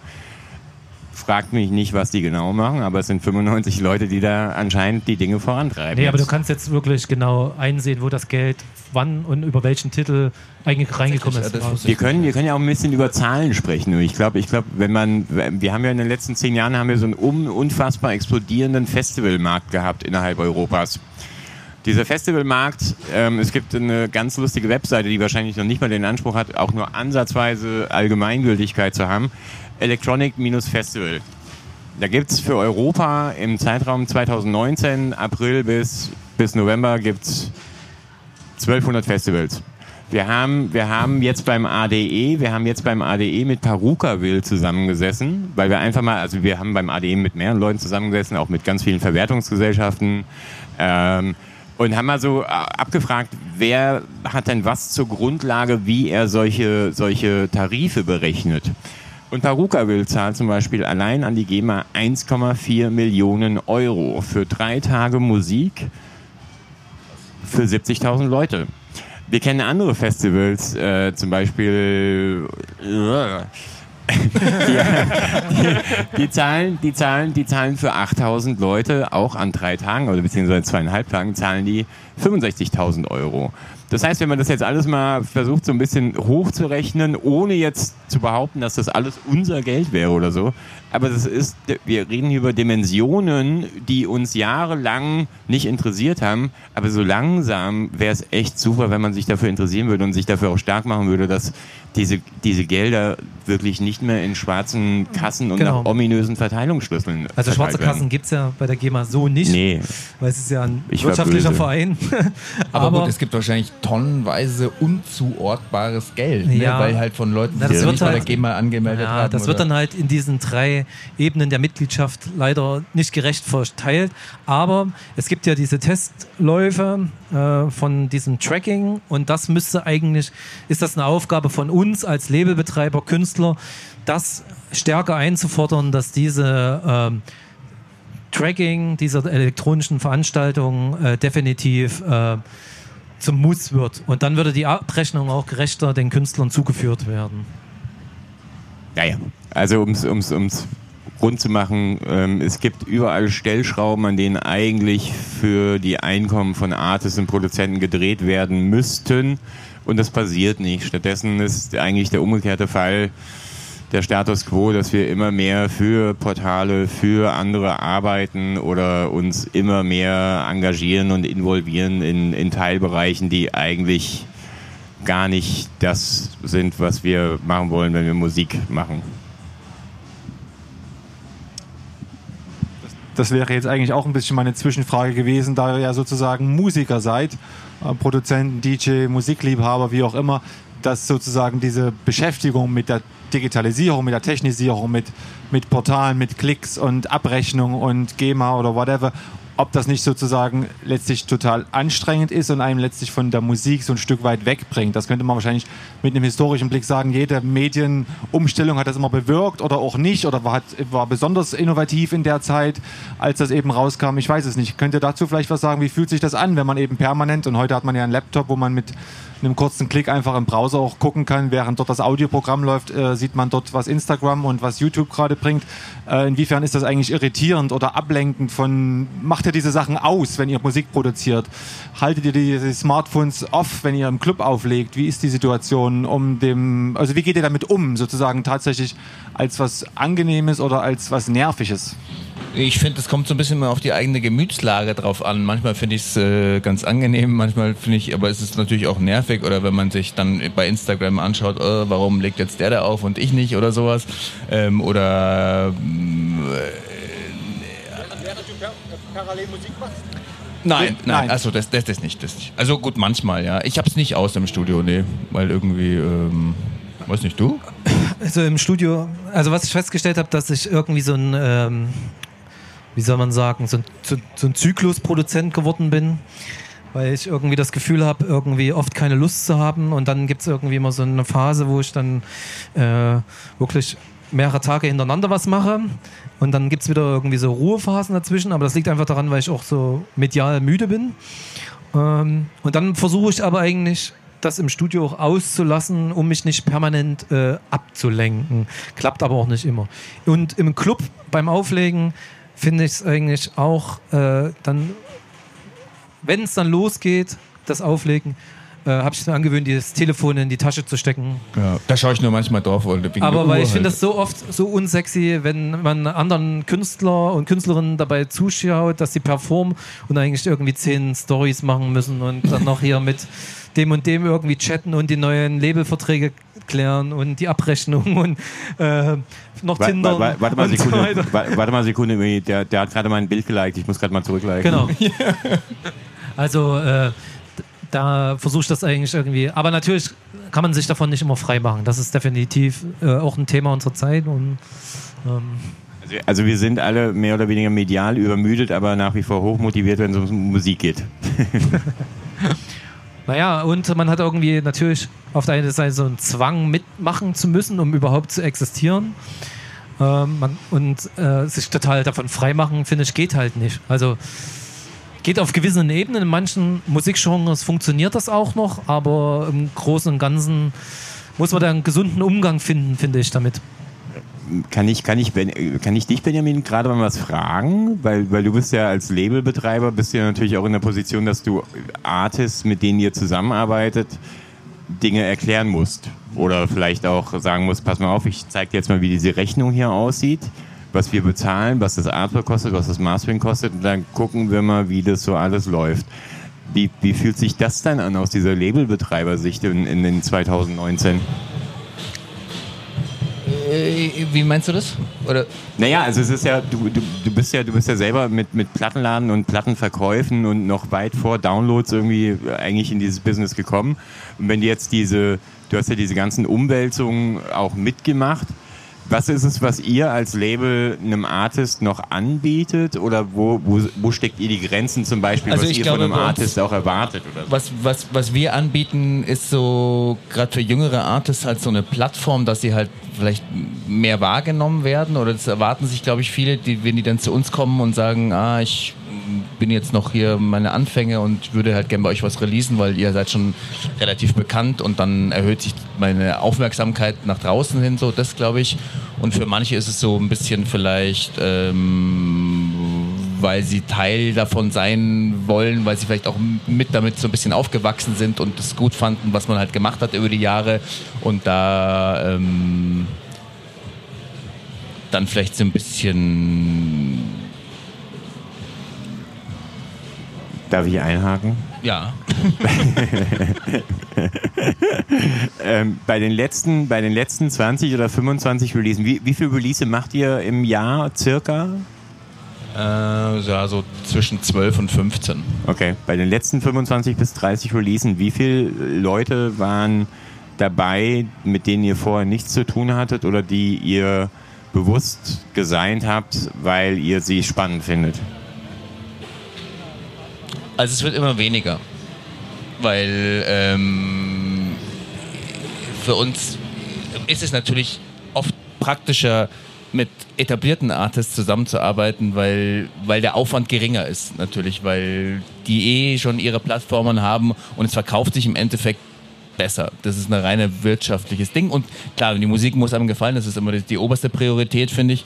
Fragt mich nicht, was die genau machen, aber es sind 95 Leute, die da anscheinend die Dinge vorantreiben. Nee, aber du kannst jetzt wirklich genau einsehen, wo das Geld wann und über welchen Titel eigentlich reingekommen ist. Ja, wir können, wir können ja auch ein bisschen über Zahlen sprechen. Und ich glaube, ich glaube, wenn man, wir haben ja in den letzten zehn Jahren haben wir so einen un, unfassbar explodierenden Festivalmarkt gehabt innerhalb Europas. Dieser Festivalmarkt, ähm, es gibt eine ganz lustige Webseite, die wahrscheinlich noch nicht mal den Anspruch hat, auch nur ansatzweise Allgemeingültigkeit zu haben. Electronic-Festival. Da gibt es für Europa im Zeitraum 2019, April bis, bis November, gibt es 1200 Festivals. Wir haben, wir haben jetzt beim ADE, wir haben jetzt beim ADE mit Parukaville zusammengesessen, weil wir einfach mal, also wir haben beim ADE mit mehreren Leuten zusammengesessen, auch mit ganz vielen Verwertungsgesellschaften, ähm, und haben mal so äh, abgefragt, wer hat denn was zur Grundlage, wie er solche, solche Tarife berechnet. Und Parukaville zahlt zum Beispiel allein an die GEMA 1,4 Millionen Euro für drei Tage Musik für 70.000 Leute. Wir kennen andere Festivals, äh, zum Beispiel. Äh, die, die, zahlen, die, zahlen, die zahlen für 8000 Leute auch an drei Tagen oder beziehungsweise zweieinhalb Tagen zahlen die 65.000 Euro. Das heißt, wenn man das jetzt alles mal versucht, so ein bisschen hochzurechnen, ohne jetzt zu behaupten, dass das alles unser Geld wäre oder so, aber das ist, wir reden hier über Dimensionen, die uns jahrelang nicht interessiert haben, aber so langsam wäre es echt super, wenn man sich dafür interessieren würde und sich dafür auch stark machen würde, dass diese, diese Gelder wirklich nicht mehr in schwarzen Kassen und Genau. nach ominösen Verteilungsschlüsseln Also schwarze werden. Kassen gibt es ja bei der GEMA so nicht, Nee, weil es ist ja ein Ich wirtschaftlicher. Verein. Aber, gut, es gibt wahrscheinlich tonnenweise unzuortbares Geld, Ja. ne? weil halt von Leuten, Na, die sich wird bei der halt- GEMA angemeldet Ja, haben. das wird oder- dann halt in diesen drei Ebenen der Mitgliedschaft leider nicht gerecht verteilt. Aber es gibt ja diese Testläufe äh, von diesem Tracking und das müsste eigentlich, ist das eine Aufgabe von uns als Labelbetreiber, Künstler, das stärker einzufordern, dass diese ähm, Tracking dieser elektronischen Veranstaltungen äh, definitiv äh, zum Muss wird. Und dann würde die Abrechnung auch gerechter den Künstlern zugeführt werden. Ja, ja. Also ums, ums, ums rund zu machen, ähm, es gibt überall Stellschrauben, an denen eigentlich für die Einkommen von Artists und Produzenten gedreht werden müssten. Und das passiert nicht. Stattdessen ist eigentlich der umgekehrte Fall der Status quo, dass wir immer mehr für Portale, für andere arbeiten oder uns immer mehr engagieren und involvieren in, in Teilbereichen, die eigentlich gar nicht das sind, was wir machen wollen, wenn wir Musik machen. Das wäre jetzt eigentlich auch ein bisschen meine Zwischenfrage gewesen, da ihr ja sozusagen Musiker seid, äh, Produzenten, DJ, Musikliebhaber, wie auch immer, dass sozusagen diese Beschäftigung mit der Digitalisierung, mit der Technisierung, mit, mit Portalen, mit Klicks und Abrechnung und GEMA oder whatever, ob das nicht sozusagen letztlich total anstrengend ist und einem letztlich von der Musik so ein Stück weit wegbringt. Das könnte man wahrscheinlich mit einem historischen Blick sagen, jede Medienumstellung hat das immer bewirkt oder auch nicht oder war, war besonders innovativ in der Zeit, als das eben rauskam. Ich weiß es nicht. Könnt ihr dazu vielleicht was sagen? Wie fühlt sich das an, wenn man eben permanent und heute hat man ja einen Laptop, wo man mit einem kurzen Klick einfach im Browser auch gucken kann, während dort das Audioprogramm läuft, äh, sieht man dort, was Instagram und was YouTube gerade bringt. Äh, inwiefern ist das eigentlich irritierend oder ablenkend von, macht ihr diese Sachen aus, wenn ihr Musik produziert? Haltet ihr die Smartphones off, wenn ihr im Club auflegt? Wie ist die Situation um dem, also wie geht ihr damit um, sozusagen tatsächlich als was Angenehmes oder als was Nerviges? Ich finde, es kommt so ein bisschen mal auf die eigene Gemütslage drauf an. Manchmal finde ich es äh, ganz angenehm, manchmal finde ich, aber es ist natürlich auch nervig. Oder wenn man sich dann bei Instagram anschaut, äh, warum legt jetzt der da auf und ich nicht oder sowas. Ähm, oder mm, Nein, nein, Nein. also das, das, das nicht, das nicht. Also gut, manchmal, ja. Ich hab's nicht aus im Studio, nee, weil irgendwie, ähm, weiß nicht, du? Also im Studio, also was ich festgestellt habe, dass ich irgendwie so ein, ähm, wie soll man sagen, so ein, so, so ein Zyklusproduzent geworden bin, weil ich irgendwie das Gefühl habe, irgendwie oft keine Lust zu haben und dann gibt es irgendwie immer so eine Phase, wo ich dann äh, wirklich mehrere Tage hintereinander was mache und dann gibt es wieder irgendwie so Ruhephasen dazwischen, aber das liegt einfach daran, weil ich auch so medial müde bin. Ähm, und dann versuche ich aber eigentlich das im Studio auch auszulassen, um mich nicht permanent äh, abzulenken. Klappt aber auch nicht immer. Und im Club beim Auflegen finde ich es eigentlich auch äh, dann, wenn es dann losgeht, das Auflegen, äh, habe ich mir angewöhnt, das Telefon in die Tasche zu stecken. Ja, da schaue ich nur manchmal drauf. Wegen Aber weil ich finde das so oft so unsexy, wenn man anderen Künstler und Künstlerinnen dabei zuschaut, dass sie performen und eigentlich irgendwie zehn Stories machen müssen und dann noch hier mit dem und dem irgendwie chatten und die neuen Labelverträge klären und die Abrechnung und äh, noch Tinder. Warte, warte, mal und Sekunde, so weiter. warte, warte mal Sekunde, der, der hat gerade mein Bild geliked, ich muss gerade mal zurückliken. Genau. Also äh, da versuche ich das eigentlich irgendwie. Aber natürlich kann man sich davon nicht immer frei machen. Das ist definitiv äh, auch ein Thema unserer Zeit. Und, ähm, Also, also wir sind alle mehr oder weniger medial übermüdet, aber nach wie vor hochmotiviert, wenn es um Musik geht. naja, und man hat irgendwie natürlich auf der einen Seite so einen Zwang mitmachen zu müssen, um überhaupt zu existieren. Ähm, man, und äh, sich total davon freimachen, finde ich, geht halt nicht. Also geht auf gewissen Ebenen. In manchen Musikgenres funktioniert das auch noch, aber im Großen und Ganzen muss man da einen gesunden Umgang finden, finde ich, damit. Kann ich, kann ich, kann ich dich, Benjamin, gerade mal was fragen? Weil, weil du bist ja als Labelbetreiber, bist ja natürlich auch in der Position, dass du Artists, mit denen ihr zusammenarbeitet, Dinge erklären musst. Oder vielleicht auch sagen musst, pass mal auf, ich zeige dir jetzt mal, wie diese Rechnung hier aussieht, was wir bezahlen, was das Artwork kostet, was das Mastering kostet und dann gucken wir mal, wie das so alles läuft. Wie, wie fühlt sich das dann an aus dieser Labelbetreibersicht in, in den 2019? Äh, wie meinst du das? Oder Naja, also es ist ja, du, du, du bist ja, du bist ja selber mit, mit Plattenladen und Plattenverkäufen und noch weit vor Downloads irgendwie eigentlich in dieses Business gekommen. Und wenn du jetzt diese, du hast ja diese ganzen Umwälzungen auch mitgemacht. Was ist es, was ihr als Label einem Artist noch anbietet? Oder wo, wo, wo steckt ihr die Grenzen zum Beispiel, Also was ihr glaube, von einem Artist auch erwartet? Oder so? was, was, was wir anbieten, ist so, gerade für jüngere Artists, halt so eine Plattform, dass sie halt vielleicht mehr wahrgenommen werden. Oder das erwarten sich, glaube ich, viele, die, wenn die dann zu uns kommen und sagen, ah, ich bin jetzt noch hier meine Anfänge und würde halt gerne bei euch was releasen, weil ihr seid schon relativ bekannt und dann erhöht sich meine Aufmerksamkeit nach draußen hin, so das glaube ich. Und für manche ist es so ein bisschen vielleicht, ähm, weil sie Teil davon sein wollen, weil sie vielleicht auch mit damit so ein bisschen aufgewachsen sind und es gut fanden, was man halt gemacht hat über die Jahre und da ähm, dann vielleicht so ein bisschen Darf ich einhaken? ja Ähm, bei, den letzten, bei den letzten 20 oder 25 Releasen, wie, wie viele Release macht ihr im Jahr circa? äh, ja so zwischen 12 und 15 Okay, bei den letzten 25 bis 30 Releasen, wie viele Leute waren dabei, mit denen ihr vorher nichts zu tun hattet oder die ihr bewusst gesigned habt, weil ihr sie spannend findet? Also es wird immer weniger, weil ähm, für uns ist es natürlich oft praktischer, mit etablierten Artists zusammenzuarbeiten, weil, weil der Aufwand geringer ist natürlich, weil die eh schon ihre Plattformen haben und es verkauft sich im Endeffekt besser. Das ist ein reine wirtschaftliches Ding und klar, die Musik muss einem gefallen, das ist immer die, die oberste Priorität, finde ich.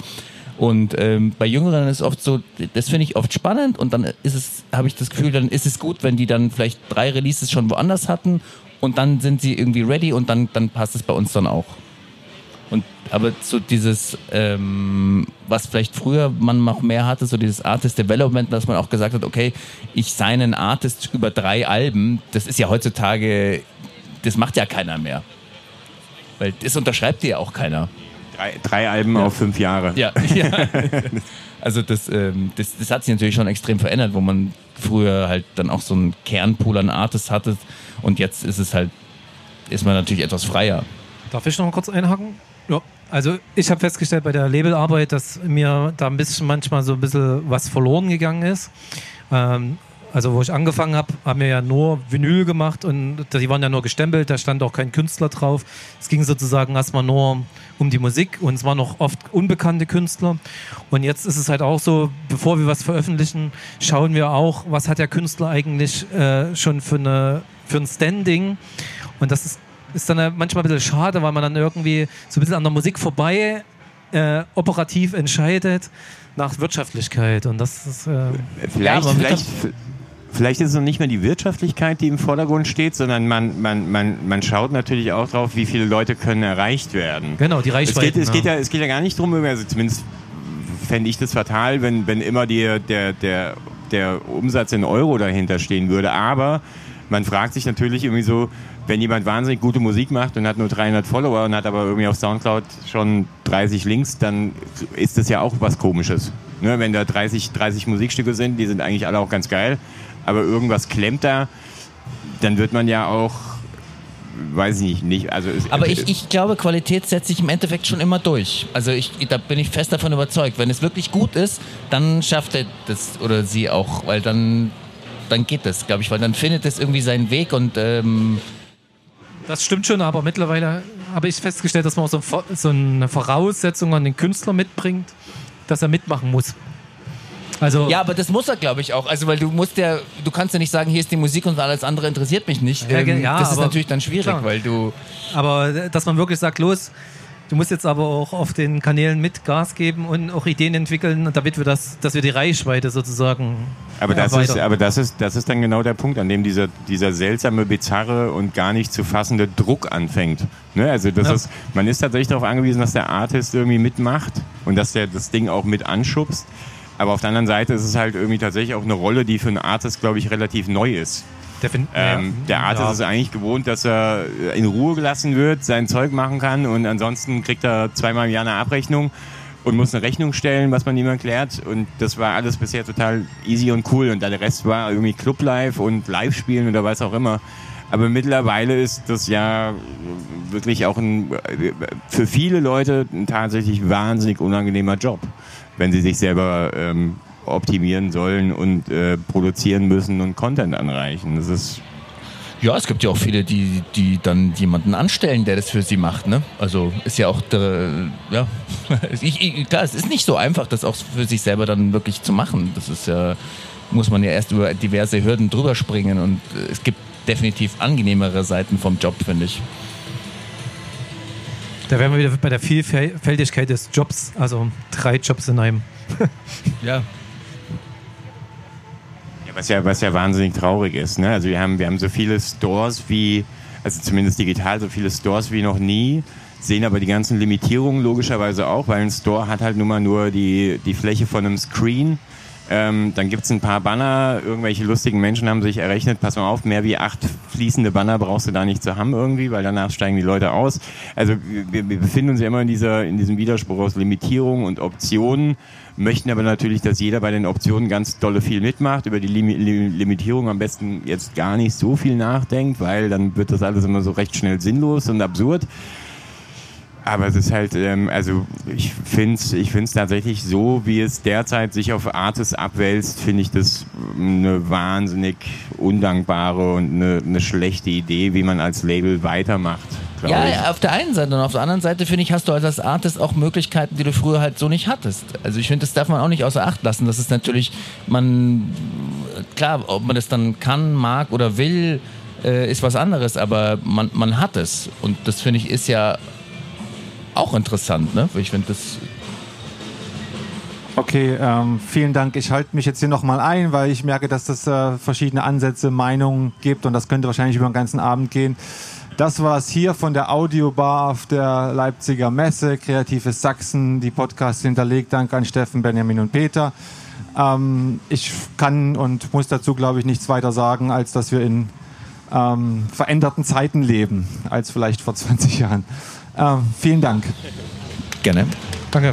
Und ähm, bei Jüngeren ist oft so, das finde ich oft spannend und dann ist es, habe ich das Gefühl, dann ist es gut, wenn die dann vielleicht drei Releases schon woanders hatten und dann sind sie irgendwie ready und dann, dann passt es bei uns dann auch. Und aber so dieses, ähm, was vielleicht früher man noch mehr hatte, so dieses Artist Development, dass man auch gesagt hat, okay, ich seine einen Artist über drei Alben, das ist ja heutzutage, das macht ja keiner mehr. Weil das unterschreibt dir ja auch keiner. Drei, Alben auf fünf Jahre. Ja, ja. Also das, ähm, das, das hat sich natürlich schon extrem verändert, wo man früher halt dann auch so einen Kernpool an Artists hatte und jetzt ist es halt, ist man natürlich etwas freier. Darf ich noch mal kurz einhaken? Ja. Also ich habe festgestellt bei der Labelarbeit, dass mir da ein bisschen manchmal so ein bisschen was verloren gegangen ist. Ähm, also wo ich angefangen habe, haben wir ja nur Vinyl gemacht und die waren ja nur gestempelt, da stand auch kein Künstler drauf. Es ging sozusagen erstmal nur um die Musik und es waren noch oft unbekannte Künstler. Und jetzt ist es halt auch so, bevor wir was veröffentlichen, schauen wir auch, was hat der Künstler eigentlich äh, schon für eine für ein Standing. Und das ist, ist dann manchmal ein bisschen schade, weil man dann irgendwie so ein bisschen an der Musik vorbei äh, operativ entscheidet nach Wirtschaftlichkeit. Und das ist. Äh, vielleicht, ja, vielleicht, vielleicht ist es noch nicht mehr die Wirtschaftlichkeit, die im Vordergrund steht, sondern man, man, man, man schaut natürlich auch drauf, wie viele Leute können erreicht werden. Genau, die Reichweite. Es geht, es, geht ja, es geht ja gar nicht darum, also zumindest fände ich das fatal, wenn, wenn immer die, der, der, der Umsatz in Euro dahinter stehen würde. Aber man fragt sich natürlich irgendwie so, wenn jemand wahnsinnig gute Musik macht und hat nur 300 Follower und hat aber irgendwie auf Soundcloud schon 30 Links, dann ist das ja auch was Komisches. Ne, wenn da 30, 30 Musikstücke sind, die sind eigentlich alle auch ganz geil, aber irgendwas klemmt da, dann wird man ja auch weiß ich nicht, nicht also aber ich, ich glaube, Qualität setzt sich im Endeffekt schon immer durch. Also ich, da bin ich fest davon überzeugt. Wenn es wirklich gut ist, dann schafft er das oder sie auch, weil dann, dann geht das, glaube ich, weil dann findet es irgendwie seinen Weg und ähm das stimmt schon, aber mittlerweile habe ich festgestellt, dass man so, so eine Voraussetzung an den Künstler mitbringt, dass er mitmachen muss. Also ja, aber das muss er, glaube ich, auch. Also, weil du musst ja, du kannst ja nicht sagen, hier ist die Musik und alles andere interessiert mich nicht. Ja, ähm, ja, das ist natürlich dann schwierig, klar. weil du. Aber dass man wirklich sagt, los, Du musst jetzt aber auch auf den Kanälen mit Gas geben und auch Ideen entwickeln, damit wir das, dass wir die Reichweite sozusagen. Aber das ist, aber das ist, das ist dann genau der Punkt, an dem dieser, dieser seltsame, bizarre und gar nicht zu fassende Druck anfängt. Ne? Also das ja. ist, man ist tatsächlich darauf angewiesen, dass der Artist irgendwie mitmacht und dass der das Ding auch mit anschubst. Aber auf der anderen Seite ist es halt irgendwie tatsächlich auch eine Rolle, die für einen Artist, glaube ich, relativ neu ist. Ähm, der Artist ja. ist eigentlich gewohnt, dass er in Ruhe gelassen wird, sein Zeug machen kann und ansonsten kriegt er zweimal im Jahr eine Abrechnung und muss eine Rechnung stellen, was man ihm erklärt. Und das war alles bisher total easy und cool. Und der Rest war irgendwie Club Live und Live-Spielen oder was auch immer. Aber mittlerweile ist das ja wirklich auch ein, für viele Leute ein tatsächlich wahnsinnig unangenehmer Job wenn sie sich selber ähm, optimieren sollen und äh, produzieren müssen und Content anreichen. Das ist ja, es gibt ja auch viele, die, die dann jemanden anstellen, der das für sie macht. Ne? Also ist ja auch, der, ja, ich, klar, es ist nicht so einfach, das auch für sich selber dann wirklich zu machen. Das ist ja, muss man ja erst über diverse Hürden drüber springen und es gibt definitiv angenehmere Seiten vom Job, finde ich. Da wären wir wieder bei der Vielfältigkeit des Jobs, also drei Jobs in einem. ja. ja. Was ja, was ja wahnsinnig traurig ist. Ne? Also wir haben, wir haben so viele Stores wie, also zumindest digital, so viele Stores wie noch nie, sehen aber die ganzen Limitierungen logischerweise auch, weil ein Store hat halt nun mal nur die, die Fläche von einem Screen ähm, dann gibt es ein paar Banner, irgendwelche lustigen Menschen haben sich errechnet, pass mal auf, mehr wie acht fließende Banner brauchst du da nicht zu haben irgendwie, weil danach steigen die Leute aus. Also wir, wir befinden uns ja immer in, dieser, in diesem Widerspruch aus Limitierung und Optionen, möchten aber natürlich, dass jeder bei den Optionen ganz dolle viel mitmacht, über die Lim Limitierung am besten jetzt gar nicht so viel nachdenkt, weil dann wird das alles immer so recht schnell sinnlos und absurd. Aber es ist halt, ähm, also ich finde es ich find's tatsächlich so, wie es derzeit sich auf Artis abwälzt, finde ich das eine wahnsinnig undankbare und eine, eine, schlechte Idee, wie man als Label weitermacht. Ja, ich. auf der einen Seite und auf der anderen Seite finde ich, hast du als Artist auch Möglichkeiten, die du früher halt so nicht hattest. Also ich finde, das darf man auch nicht außer Acht lassen. Das ist natürlich, man, klar, ob man das dann kann, mag oder will, äh, ist was anderes, aber man, man hat es. Und das finde ich ist ja auch interessant, ne? Ich finde das. Okay, ähm, vielen Dank. Ich halte mich jetzt hier nochmal ein, weil ich merke, dass es äh, verschiedene Ansätze, Meinungen gibt und das könnte wahrscheinlich über den ganzen Abend gehen. Das war es hier von der Audiobar auf der Leipziger Messe, Kreatives Sachsen, die Podcast hinterlegt. Dank an Steffen, Benjamin und Peter. Ähm, ich kann und muss dazu, glaube ich, nichts weiter sagen, als dass wir in ähm, veränderten Zeiten leben, als vielleicht vor 20 Jahren. Äh, vielen Dank. Gerne. Danke.